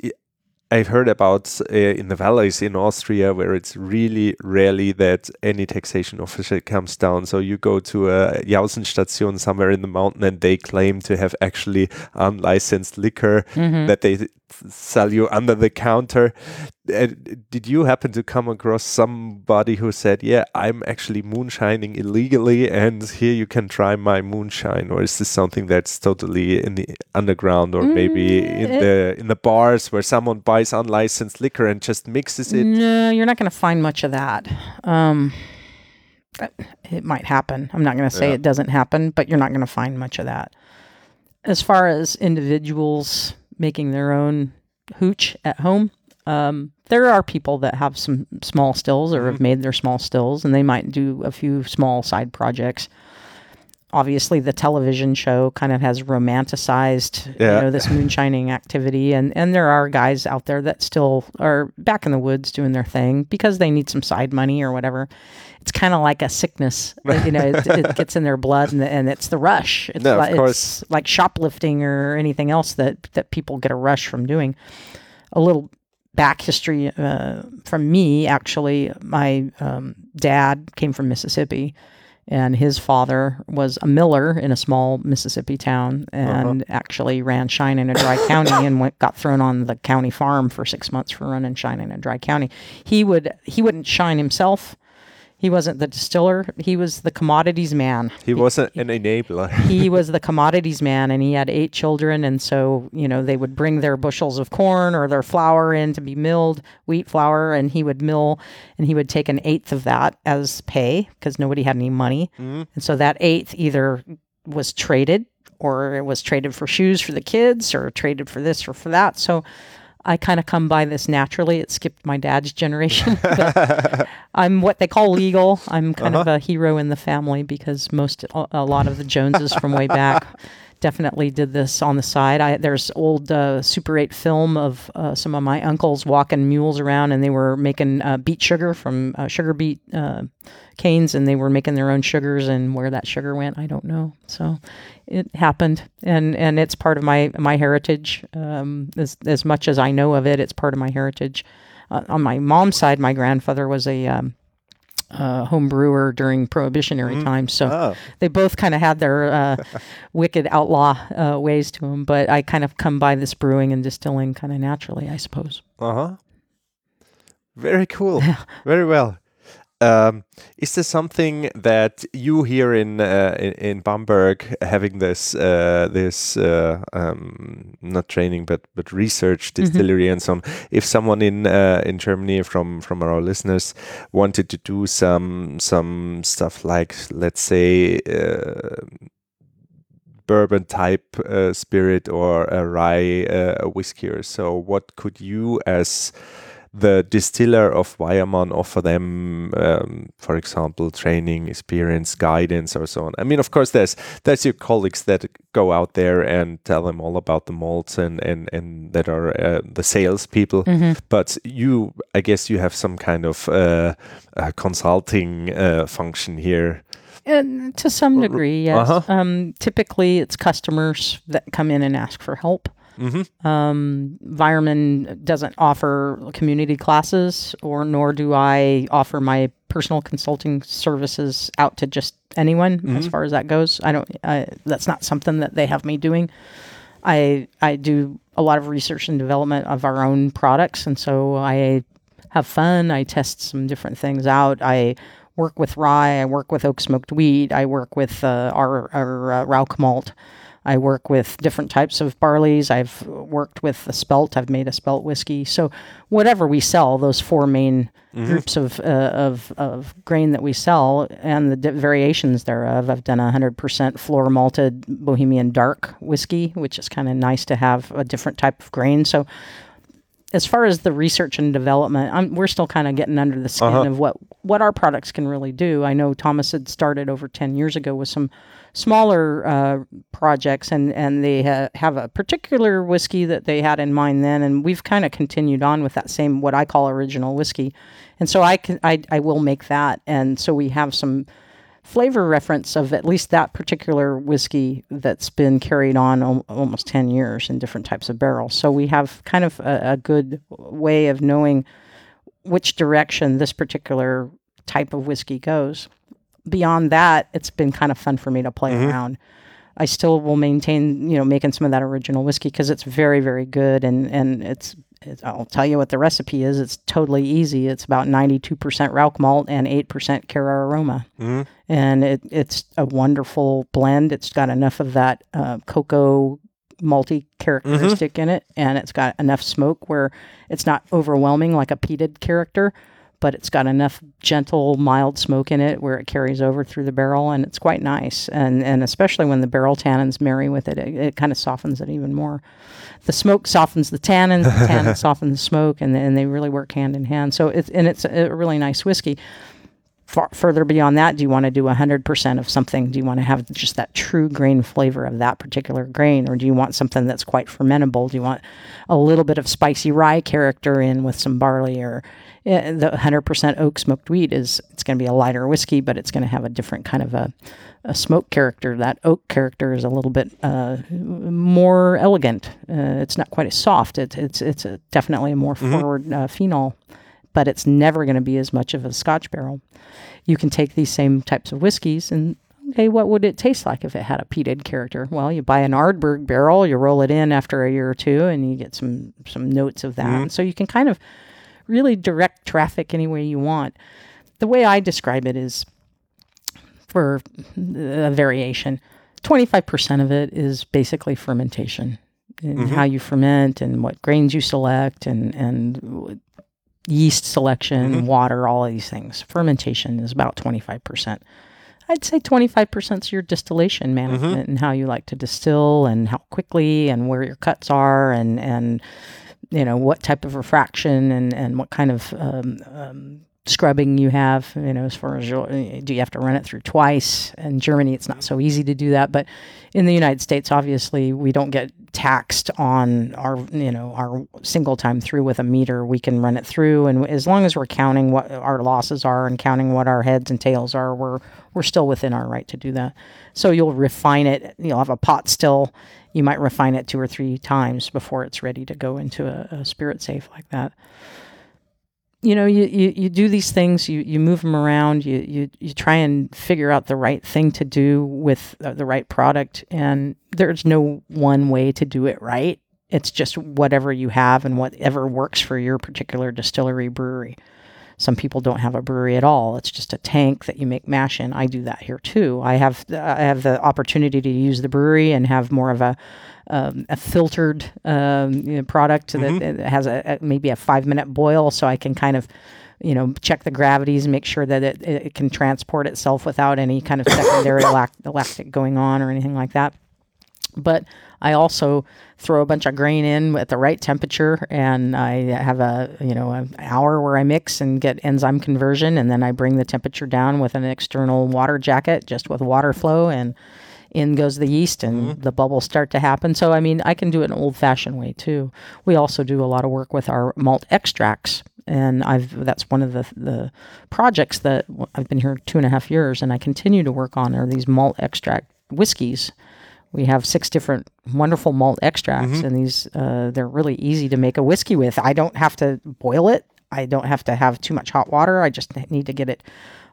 I've heard about uh, in the valleys in Austria where it's really rarely that any taxation official comes down. So you go to a Jausenstation somewhere in the mountain and they claim to have actually unlicensed liquor Mhm. that they th- sell you under the counter. Uh, did you happen to come across somebody who said, "Yeah, I'm actually moonshining illegally, and here you can try my moonshine"? Or is this something that's totally in the underground, or maybe Mm, in it- the in the bars where someone buys unlicensed liquor and just mixes it? No, you're not going to find much of that. Um, it might happen. I'm not going to say Yeah. it doesn't happen, but you're not going to find much of that. As far as individuals making their own hooch at home, um, there are people that have some small stills or have made their small stills, and they might do a few small side projects. Obviously, the television show kind of has romanticized, Yeah. you know, this moonshining activity, and and there are guys out there that still are back in the woods doing their thing because they need some side money or whatever. It's kind of like a sickness, (laughs) you know, it, it gets in their blood, and, and it's the rush. It's, No, of li- course. it's like shoplifting or anything else that that people get a rush from doing. A little back history uh, from me actually my um, dad came from mississippi and his father was a miller in a small mississippi town uh-huh. and actually ran shine in a dry (coughs) county and went, got thrown on the county farm for six months for running shine in a dry county. He would he wouldn't shine himself he wasn't the distiller. He was the commodities man. He wasn't an enabler. (laughs) he was the (laughs) commodities man and he had eight children and so you know they would bring their bushels of corn or their flour in to be milled wheat flour and he would mill and he would take an eighth of that as pay because nobody had any money. Mm-hmm. And so that eighth either was traded or it was traded for shoes for the kids or traded for this or for that. So I kind of come by this naturally. It skipped my dad's generation. (laughs) I'm what they call legal. I'm kind of uh-huh. a hero in the family because most, a a lot of the Joneses from way back (laughs) definitely did this on the side. I, there's old uh, Super 8 film of uh, some of my uncles walking mules around and they were making uh, beet sugar from uh, sugar beet uh, canes and they were making their own sugars and where that sugar went, I don't know. So it happened and, and it's part of my, my heritage. Um, as, as much as I know of it, it's part of my heritage. Uh, on my mom's side, my grandfather was a um, uh, home brewer during prohibitionary times. So Oh. they both kind of had their uh, (laughs) wicked outlaw uh, ways to them. But I kind of come by this brewing and distilling kind of naturally, I suppose. Uh huh. Very cool. (laughs) Very well. Um, is there something that you here in uh, in, in Bamberg having this uh, this uh, um, not training but but research distillery and so on? If someone in uh, in Germany from from our listeners wanted to do some some stuff like let's say. Uh, bourbon type uh, spirit or a rye uh, whiskey or so what could you as the distiller of Weyermann offer them, um, for example, training, experience, guidance, or so on. I mean, of course, there's there's your colleagues that go out there and tell them all about the malts and and and that are uh, the salespeople. But you, I guess, you have some kind of uh, uh, consulting uh, function here. And to some degree, yes. uh-huh. Um, typically, it's customers that come in and ask for help. Mm-hmm. Um, Weyermann doesn't offer community classes, or nor do I offer my personal consulting services out to just anyone. As far as that goes, I don't. I, that's not something that they have me doing. I I do a lot of research and development of our own products, and so I have fun. I test some different things out. I work with rye. I work with oak smoked wheat. I work with uh, our our uh, Rauch malt. I work with different types of barleys. I've worked with the spelt. I've made a spelt whiskey. So whatever we sell, those four main groups of, uh, of of grain that we sell and the di- variations thereof. I've done a hundred percent floor malted Bohemian dark whiskey, which is kind of nice to have a different type of grain. So as far as the research and development, I'm, we're still kind of getting under the skin of what what our products can really do. I know Thomas had started over ten years ago with some smaller uh, projects, and and they ha- have a particular whiskey that they had in mind then, and we've kind of continued on with that same what I call original whiskey, and so I can I I will make that, and so we have some flavor reference of at least that particular whiskey that's been carried on al- almost 10 years in different types of barrels. So we have kind of a, a good way of knowing which direction this particular type of whiskey goes. Beyond that, it's been kind of fun for me to play mm-hmm. around. I still will maintain, you know, making some of that original whiskey because it's very, very good, and and it's, it's. I'll tell you what the recipe is. It's totally easy. It's about ninety-two percent Rauch malt and eight percent Cara aroma, mm-hmm. and it, it's a wonderful blend. It's got enough of that uh, cocoa multi characteristic mm-hmm. in it, and it's got enough smoke where it's not overwhelming like a peated character, but it's got enough gentle, mild smoke in it where it carries over through the barrel, and it's quite nice. And and especially when the barrel tannins marry with it, it, it kind of softens it even more. The smoke softens the tannins, the tannins (laughs) soften the smoke, and and they really work hand in hand. So it's and it's a really nice whiskey. Far, further beyond that, do you want to do 100% of something? Do you want to have just that true grain flavor of that particular grain? Or do you want something that's quite fermentable? Do you want a little bit of spicy rye character in with some barley? Or eh, the 100% oak smoked wheat is, it's going to be a lighter whiskey, but it's going to have a different kind of a, a smoke character. That oak character is a little bit uh, more elegant. Uh, it's not quite as soft. It, it's it's a, definitely a more forward uh, phenol, but it's never going to be as much of a Scotch barrel. You can take these same types of whiskeys and okay, what would it taste like if it had a peated character? Well, you buy an Ardbeg barrel, you roll it in after a year or two, and you get some some notes of that. And so you can kind of really direct traffic any way you want. The way I describe it is for a variation. 25% of it is basically fermentation and mm-hmm. how you ferment and what grains you select and, and yeast selection, water, all of these things. Fermentation is about 25%. I'd say 25% is your distillation management and how you like to distill and how quickly and where your cuts are and, and you know, what type of refraction and, and what kind of um, um, scrubbing you have, you know, as far as do you have to run it through twice? In Germany, it's not so easy to do that. But in the United States, obviously, we don't get taxed on our, you know, our single time through with a meter. We can run it through. And as long as we're counting what our losses are and counting what our heads and tails are, we're, we're still within our right to do that. So you'll refine it. You'll have a pot still. You might refine it two or three times before it's ready to go into a, a spirit safe like that you know you, you, you do these things you, you move them around you, you you try and figure out the right thing to do with uh, the right product and there's no one way to do it right. It's just whatever you have and whatever works for your particular distillery brewery some people don't have a brewery at all. It's just a tank that you make mash in. I do that here too. I have i have the opportunity to use the brewery and have more of a um, a filtered um, you know, product that, that has a, a maybe a five minute boil, so I can kind of you know check the gravities and make sure that it, it can transport itself without any kind of secondary (coughs) lac- lactic going on or anything like that. But I also throw a bunch of grain in at the right temperature, and I have a you know an hour where I mix and get enzyme conversion, and then I bring the temperature down with an external water jacket, just with water flow and in goes the yeast and mm-hmm. the bubbles start to happen. So, I mean, I can do it an old fashioned way too. We also do a lot of work with our malt extracts. And I've that's one of the the projects that I've been here two and a half years, and I continue to work on are these malt extract whiskeys. We have six different wonderful malt extracts, and these uh, they're really easy to make a whiskey with. I don't have to boil it. I don't have to have too much hot water. I just need to get it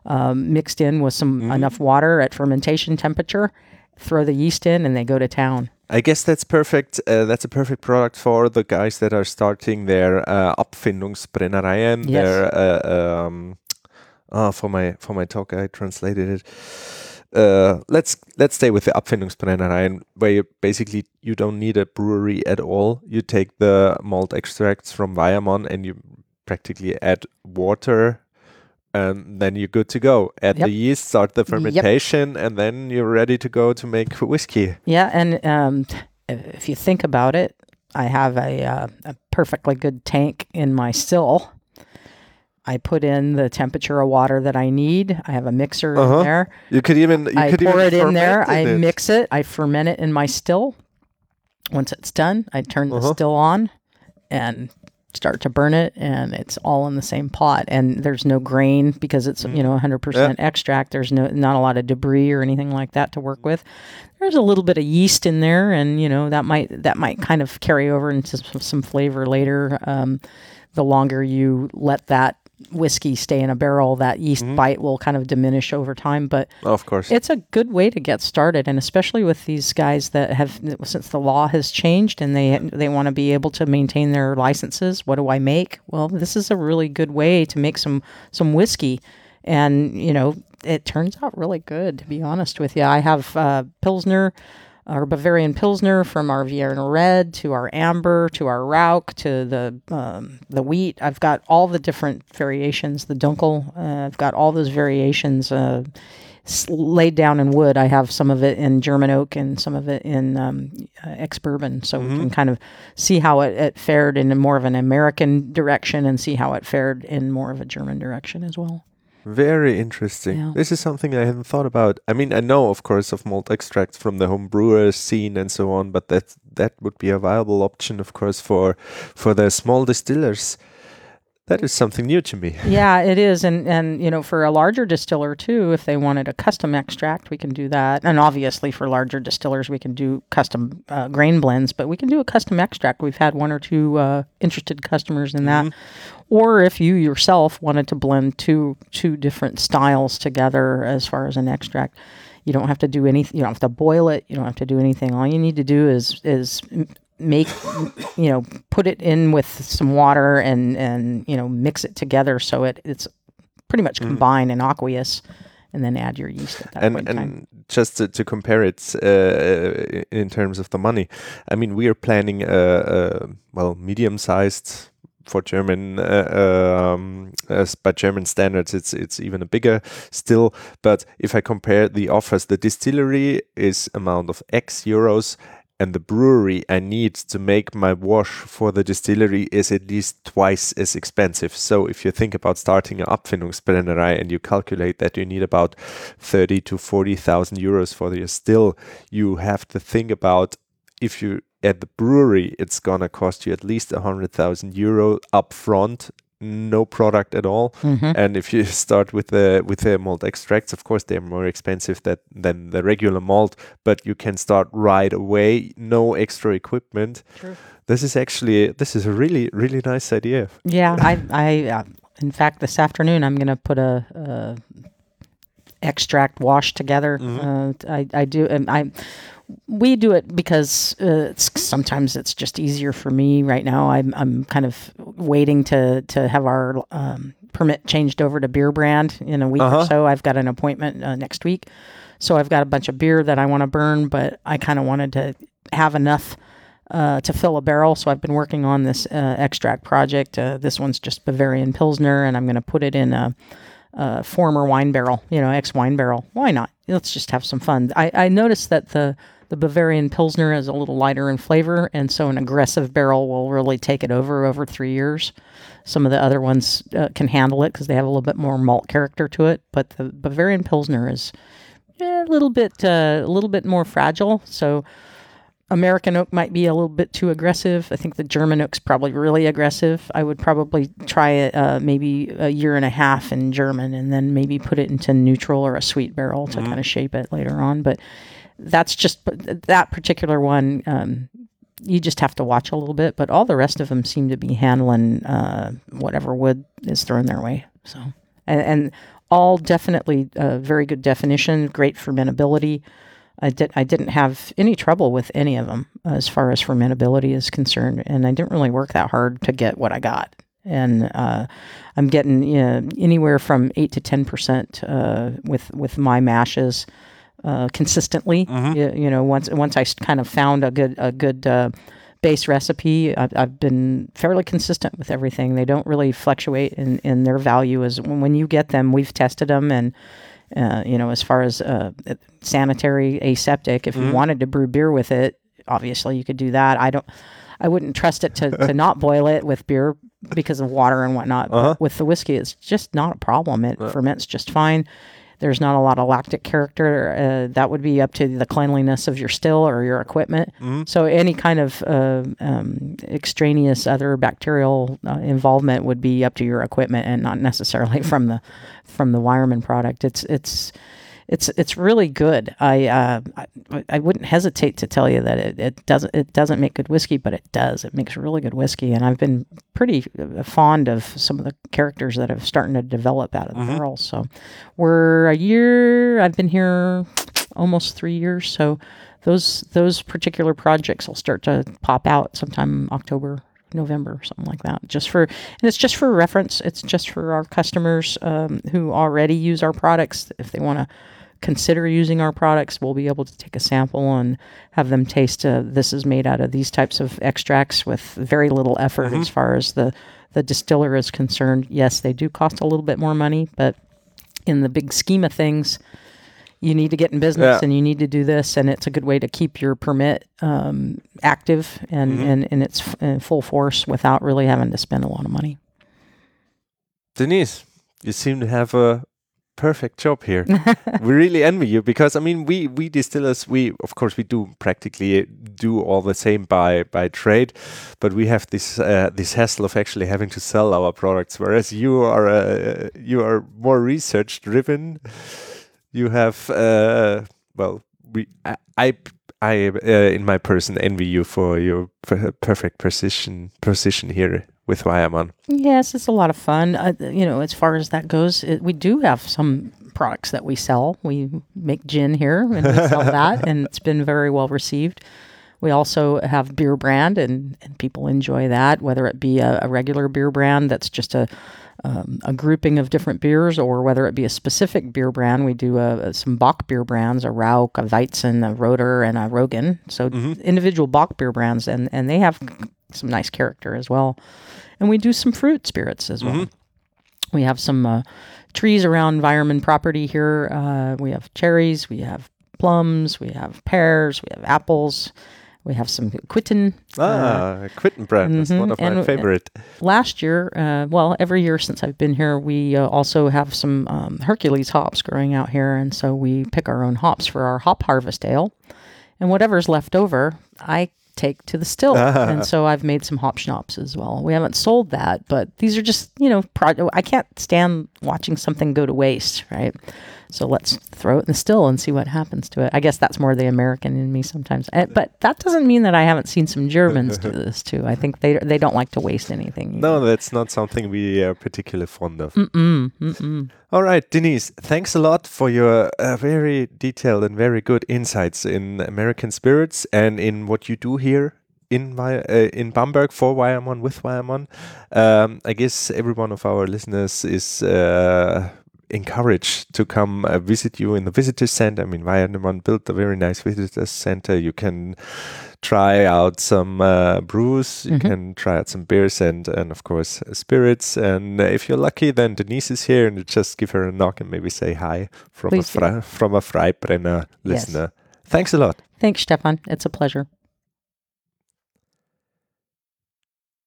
um, mixed in with some enough water at fermentation temperature, throw the yeast in, and they go to town. I guess that's perfect. Uh, that's a perfect product for the guys that are starting their uh, Abfindungsbrennereien. Yes. Their uh, um, oh, for my for my talk, I translated it. Uh, let's let's stay with the Abfindungsbrennereien, where you basically you don't need a brewery at all. You take the malt extracts from Weyermann and you practically add water and then you're good to go. Add Yep. the yeast, start the fermentation, and then you're ready to go to make whiskey. Yeah, and um, if you think about it, I have a, uh, a perfectly good tank in my still. I put in the temperature of water that I need. I have a mixer Uh-huh. in there. You could even you I could pour even it in there. ferment I mix it. I ferment it in my still. Once it's done, I turn the Uh-huh. still on and start to burn it, and it's all in the same pot. And there's no grain because it's you know 100% extract. There's no not a lot of debris or anything like that to work with. There's a little bit of yeast in there, and you know that might that might kind of carry over into some, some flavor later. Um, the longer you let that whiskey stay in a barrel, that yeast bite will kind of diminish over time. But Of course. it's a good way to get started, and especially with these guys that have, since the law has changed and they they want to be able to maintain their licenses. What do I make? Well, this is a really good way to make some some whiskey, and you know it turns out really good. To be honest with you, I have uh, pilsner. Our Bavarian Pilsner from our Vienna Red to our Amber to our Rauch to the um, the wheat. I've got all the different variations. The Dunkel. Uh, I've got all those variations uh, laid down in wood. I have some of it in German oak and some of it in um, uh, ex bourbon, so we can kind of see how it, it fared in more of an American direction and see how it fared in more of a German direction as well. Very interesting. Yeah. This is something I hadn't thought about. I mean, I know, of course, of malt extracts from the home brewer scene and so on, but that that would be a viable option, of course, for for the small distillers. That is something new to me. (laughs) yeah, it is, and and you know, for a larger distiller too, if they wanted a custom extract, we can do that. And obviously, for larger distillers, we can do custom uh, grain blends, but we can do a custom extract. We've had one or two uh, interested customers in that. Or if you yourself wanted to blend two two different styles together as far as an extract, you don't have to do anything. You don't have to boil it. You don't have to do anything. All you need to do is is make you know put it in with some water and and you know mix it together so it it's pretty much combined and aqueous and then add your yeast at that and point in time. and just to, to compare it uh, in terms of the money, I mean, we are planning a, a well medium sized for German uh, um, as by German standards. It's it's even a bigger still. But if I compare the offers, the distillery is amount of X euros. And the brewery I need to make my wash for the distillery is at least twice as expensive. So if you think about starting an Abfindungsbrennerei and you calculate that you need about 30 to 40,000 euros for the still, you have to think about if you at the brewery, it's gonna cost you at least 100,000 euro upfront, no product at all. Mm-hmm. And if you (laughs) start with the with the malt extracts, of course they're more expensive that, than the regular malt, but you can start right away, no extra equipment. True. This is actually this is a really really nice idea. Yeah, (laughs) I, I, uh, in fact, this afternoon I'm going to put a, a extract wash together. Uh, I, I do, and I, we do it because uh, it's sometimes it's just easier for me right now. I'm, I'm kind of waiting to to have our um, permit changed over to beer brand in a week Uh-huh. or so. I've got an appointment uh, next week, so I've got a bunch of beer that I want to burn, but I kind of wanted to have enough uh, to fill a barrel. So I've been working on this uh, extract project. Uh, this one's just Bavarian Pilsner, and I'm going to put it in a, former wine barrel, you know, ex wine barrel. Why not? Let's just have some fun. I, I noticed that the the Bavarian Pilsner is a little lighter in flavor, and so an aggressive barrel will really take it over over three years. Some of the other ones uh, can handle it because they have a little bit more malt character to it, but the Bavarian Pilsner is eh, a little bit uh, a little bit more fragile. So American oak might be a little bit too aggressive. I think the German oak's probably really aggressive. I would probably try it uh, maybe a year and a half in German and then maybe put it into neutral or a sweet barrel to kind of shape it later on. But that's just that particular one. Um, you just have to watch a little bit, but all the rest of them seem to be handling uh, whatever wood is thrown their way. So, and, and all definitely uh, very good definition, great fermentability. I did I didn't have any trouble with any of them as far as fermentability is concerned, and I didn't really work that hard to get what I got. And uh, I'm getting you know, anywhere from eight to ten percent uh, with with my mashes uh, consistently. You, you know, once once I s- kind of found a good a good uh, base recipe, I've, I've been fairly consistent with everything. They don't really fluctuate in, in their value. As when, you get them, we've tested them, and uh, you know, as far as uh, sanitary aseptic, if you wanted to brew beer with it, obviously you could do that. I don't. I wouldn't trust it to, (laughs) to not boil it with beer because of water and whatnot. Uh-huh. with the whiskey, it's just not a problem. It ferments just fine. There's not a lot of lactic character. Uh, that would be up to the cleanliness of your still or your equipment. So any kind of uh, um, extraneous other bacterial uh, involvement would be up to your equipment and not necessarily (laughs) from the from the Weyermann product. It's it's it's it's really good. I uh, I, I wouldn't hesitate to tell you that it, it doesn't it doesn't make good whiskey, but it does. It makes really good whiskey, and I've been pretty uh, fond of some of the characters that have starting to develop out of the barrels. So we're a year. I've been here almost three years. So those those particular projects will start to pop out sometime October. November, something like that. Just for, and it's just for reference. It's just for our customers um, who already use our products. If they want to consider using our products, we'll be able to take a sample and have them taste. Uh, this is made out of these types of extracts with very little effort as far as the the distiller is concerned. Yes, they do cost a little bit more money, but in the big scheme of things, you need to get in business Yeah. and you need to do this, and it's a good way to keep your permit um, active and and in its f- in full force without really having to spend a lot of money. Denise, you seem to have a perfect job here. (laughs) we really envy you because I mean we we distillers we of course we do practically do all the same by by trade, but we have this uh, this hassle of actually having to sell our products. Whereas you are uh, you are more research driven. You have uh, well we I. I I, uh, in my person, envy you for your perfect precision position here with Weyermann. Yes, it's a lot of fun. Uh, you know, as far as that goes, it, we do have some products that we sell. We make gin here and we sell (laughs) that, and it's been very well received. We also have beer brand, and, and people enjoy that, whether it be a, a regular beer brand that's just a um, a grouping of different beers, or whether it be a specific beer brand. We do uh, some Bock beer brands, a Rauch, a Weizen, a Roder, and a Rogan. So individual Bock beer brands, and, and they have some nice character as well. And we do some fruit spirits as well. We have some uh, trees around environment property here. Uh, we have cherries, we have plums, we have pears, we have apples, we have some quitten. Ah, Quittenbrand is one of my favorite. Last year, uh, well, every year since I've been here, we uh, also have some um, Hercules hops growing out here, and so we pick our own hops for our hop harvest ale. And whatever's left over, I take to the still, uh-huh. and so I've made some hop schnapps as well. We haven't sold that, but these are just you know, pro- I can't stand watching something go to waste, right? So let's throw it in the still and see what happens to it. I guess that's more the American in me sometimes, Uh, but that doesn't mean that I haven't seen some Germans do (laughs) this too. I think they they don't like to waste anything. No, that's not something we are particularly fond of. Mm-mm, mm-mm. All right, Denise, thanks a lot for your uh, very detailed and very good insights in American spirits and in what you do here in my uh, in Bamberg for Weyermann with Weyermann. Um, I guess every one of our listeners is uh, encouraged to come uh, visit you in the visitor center. I mean, Weyermann built a very nice visitor center. You can try out some uh, brews, you can try out some beers and, and of course uh, spirits. And uh, if you're lucky, then Denise is here and you just give her a knock and maybe say hi from Please a. Fre- from a Freibrenner Yes. listener. Thanks a lot. Thanks, Stefan. It's a pleasure.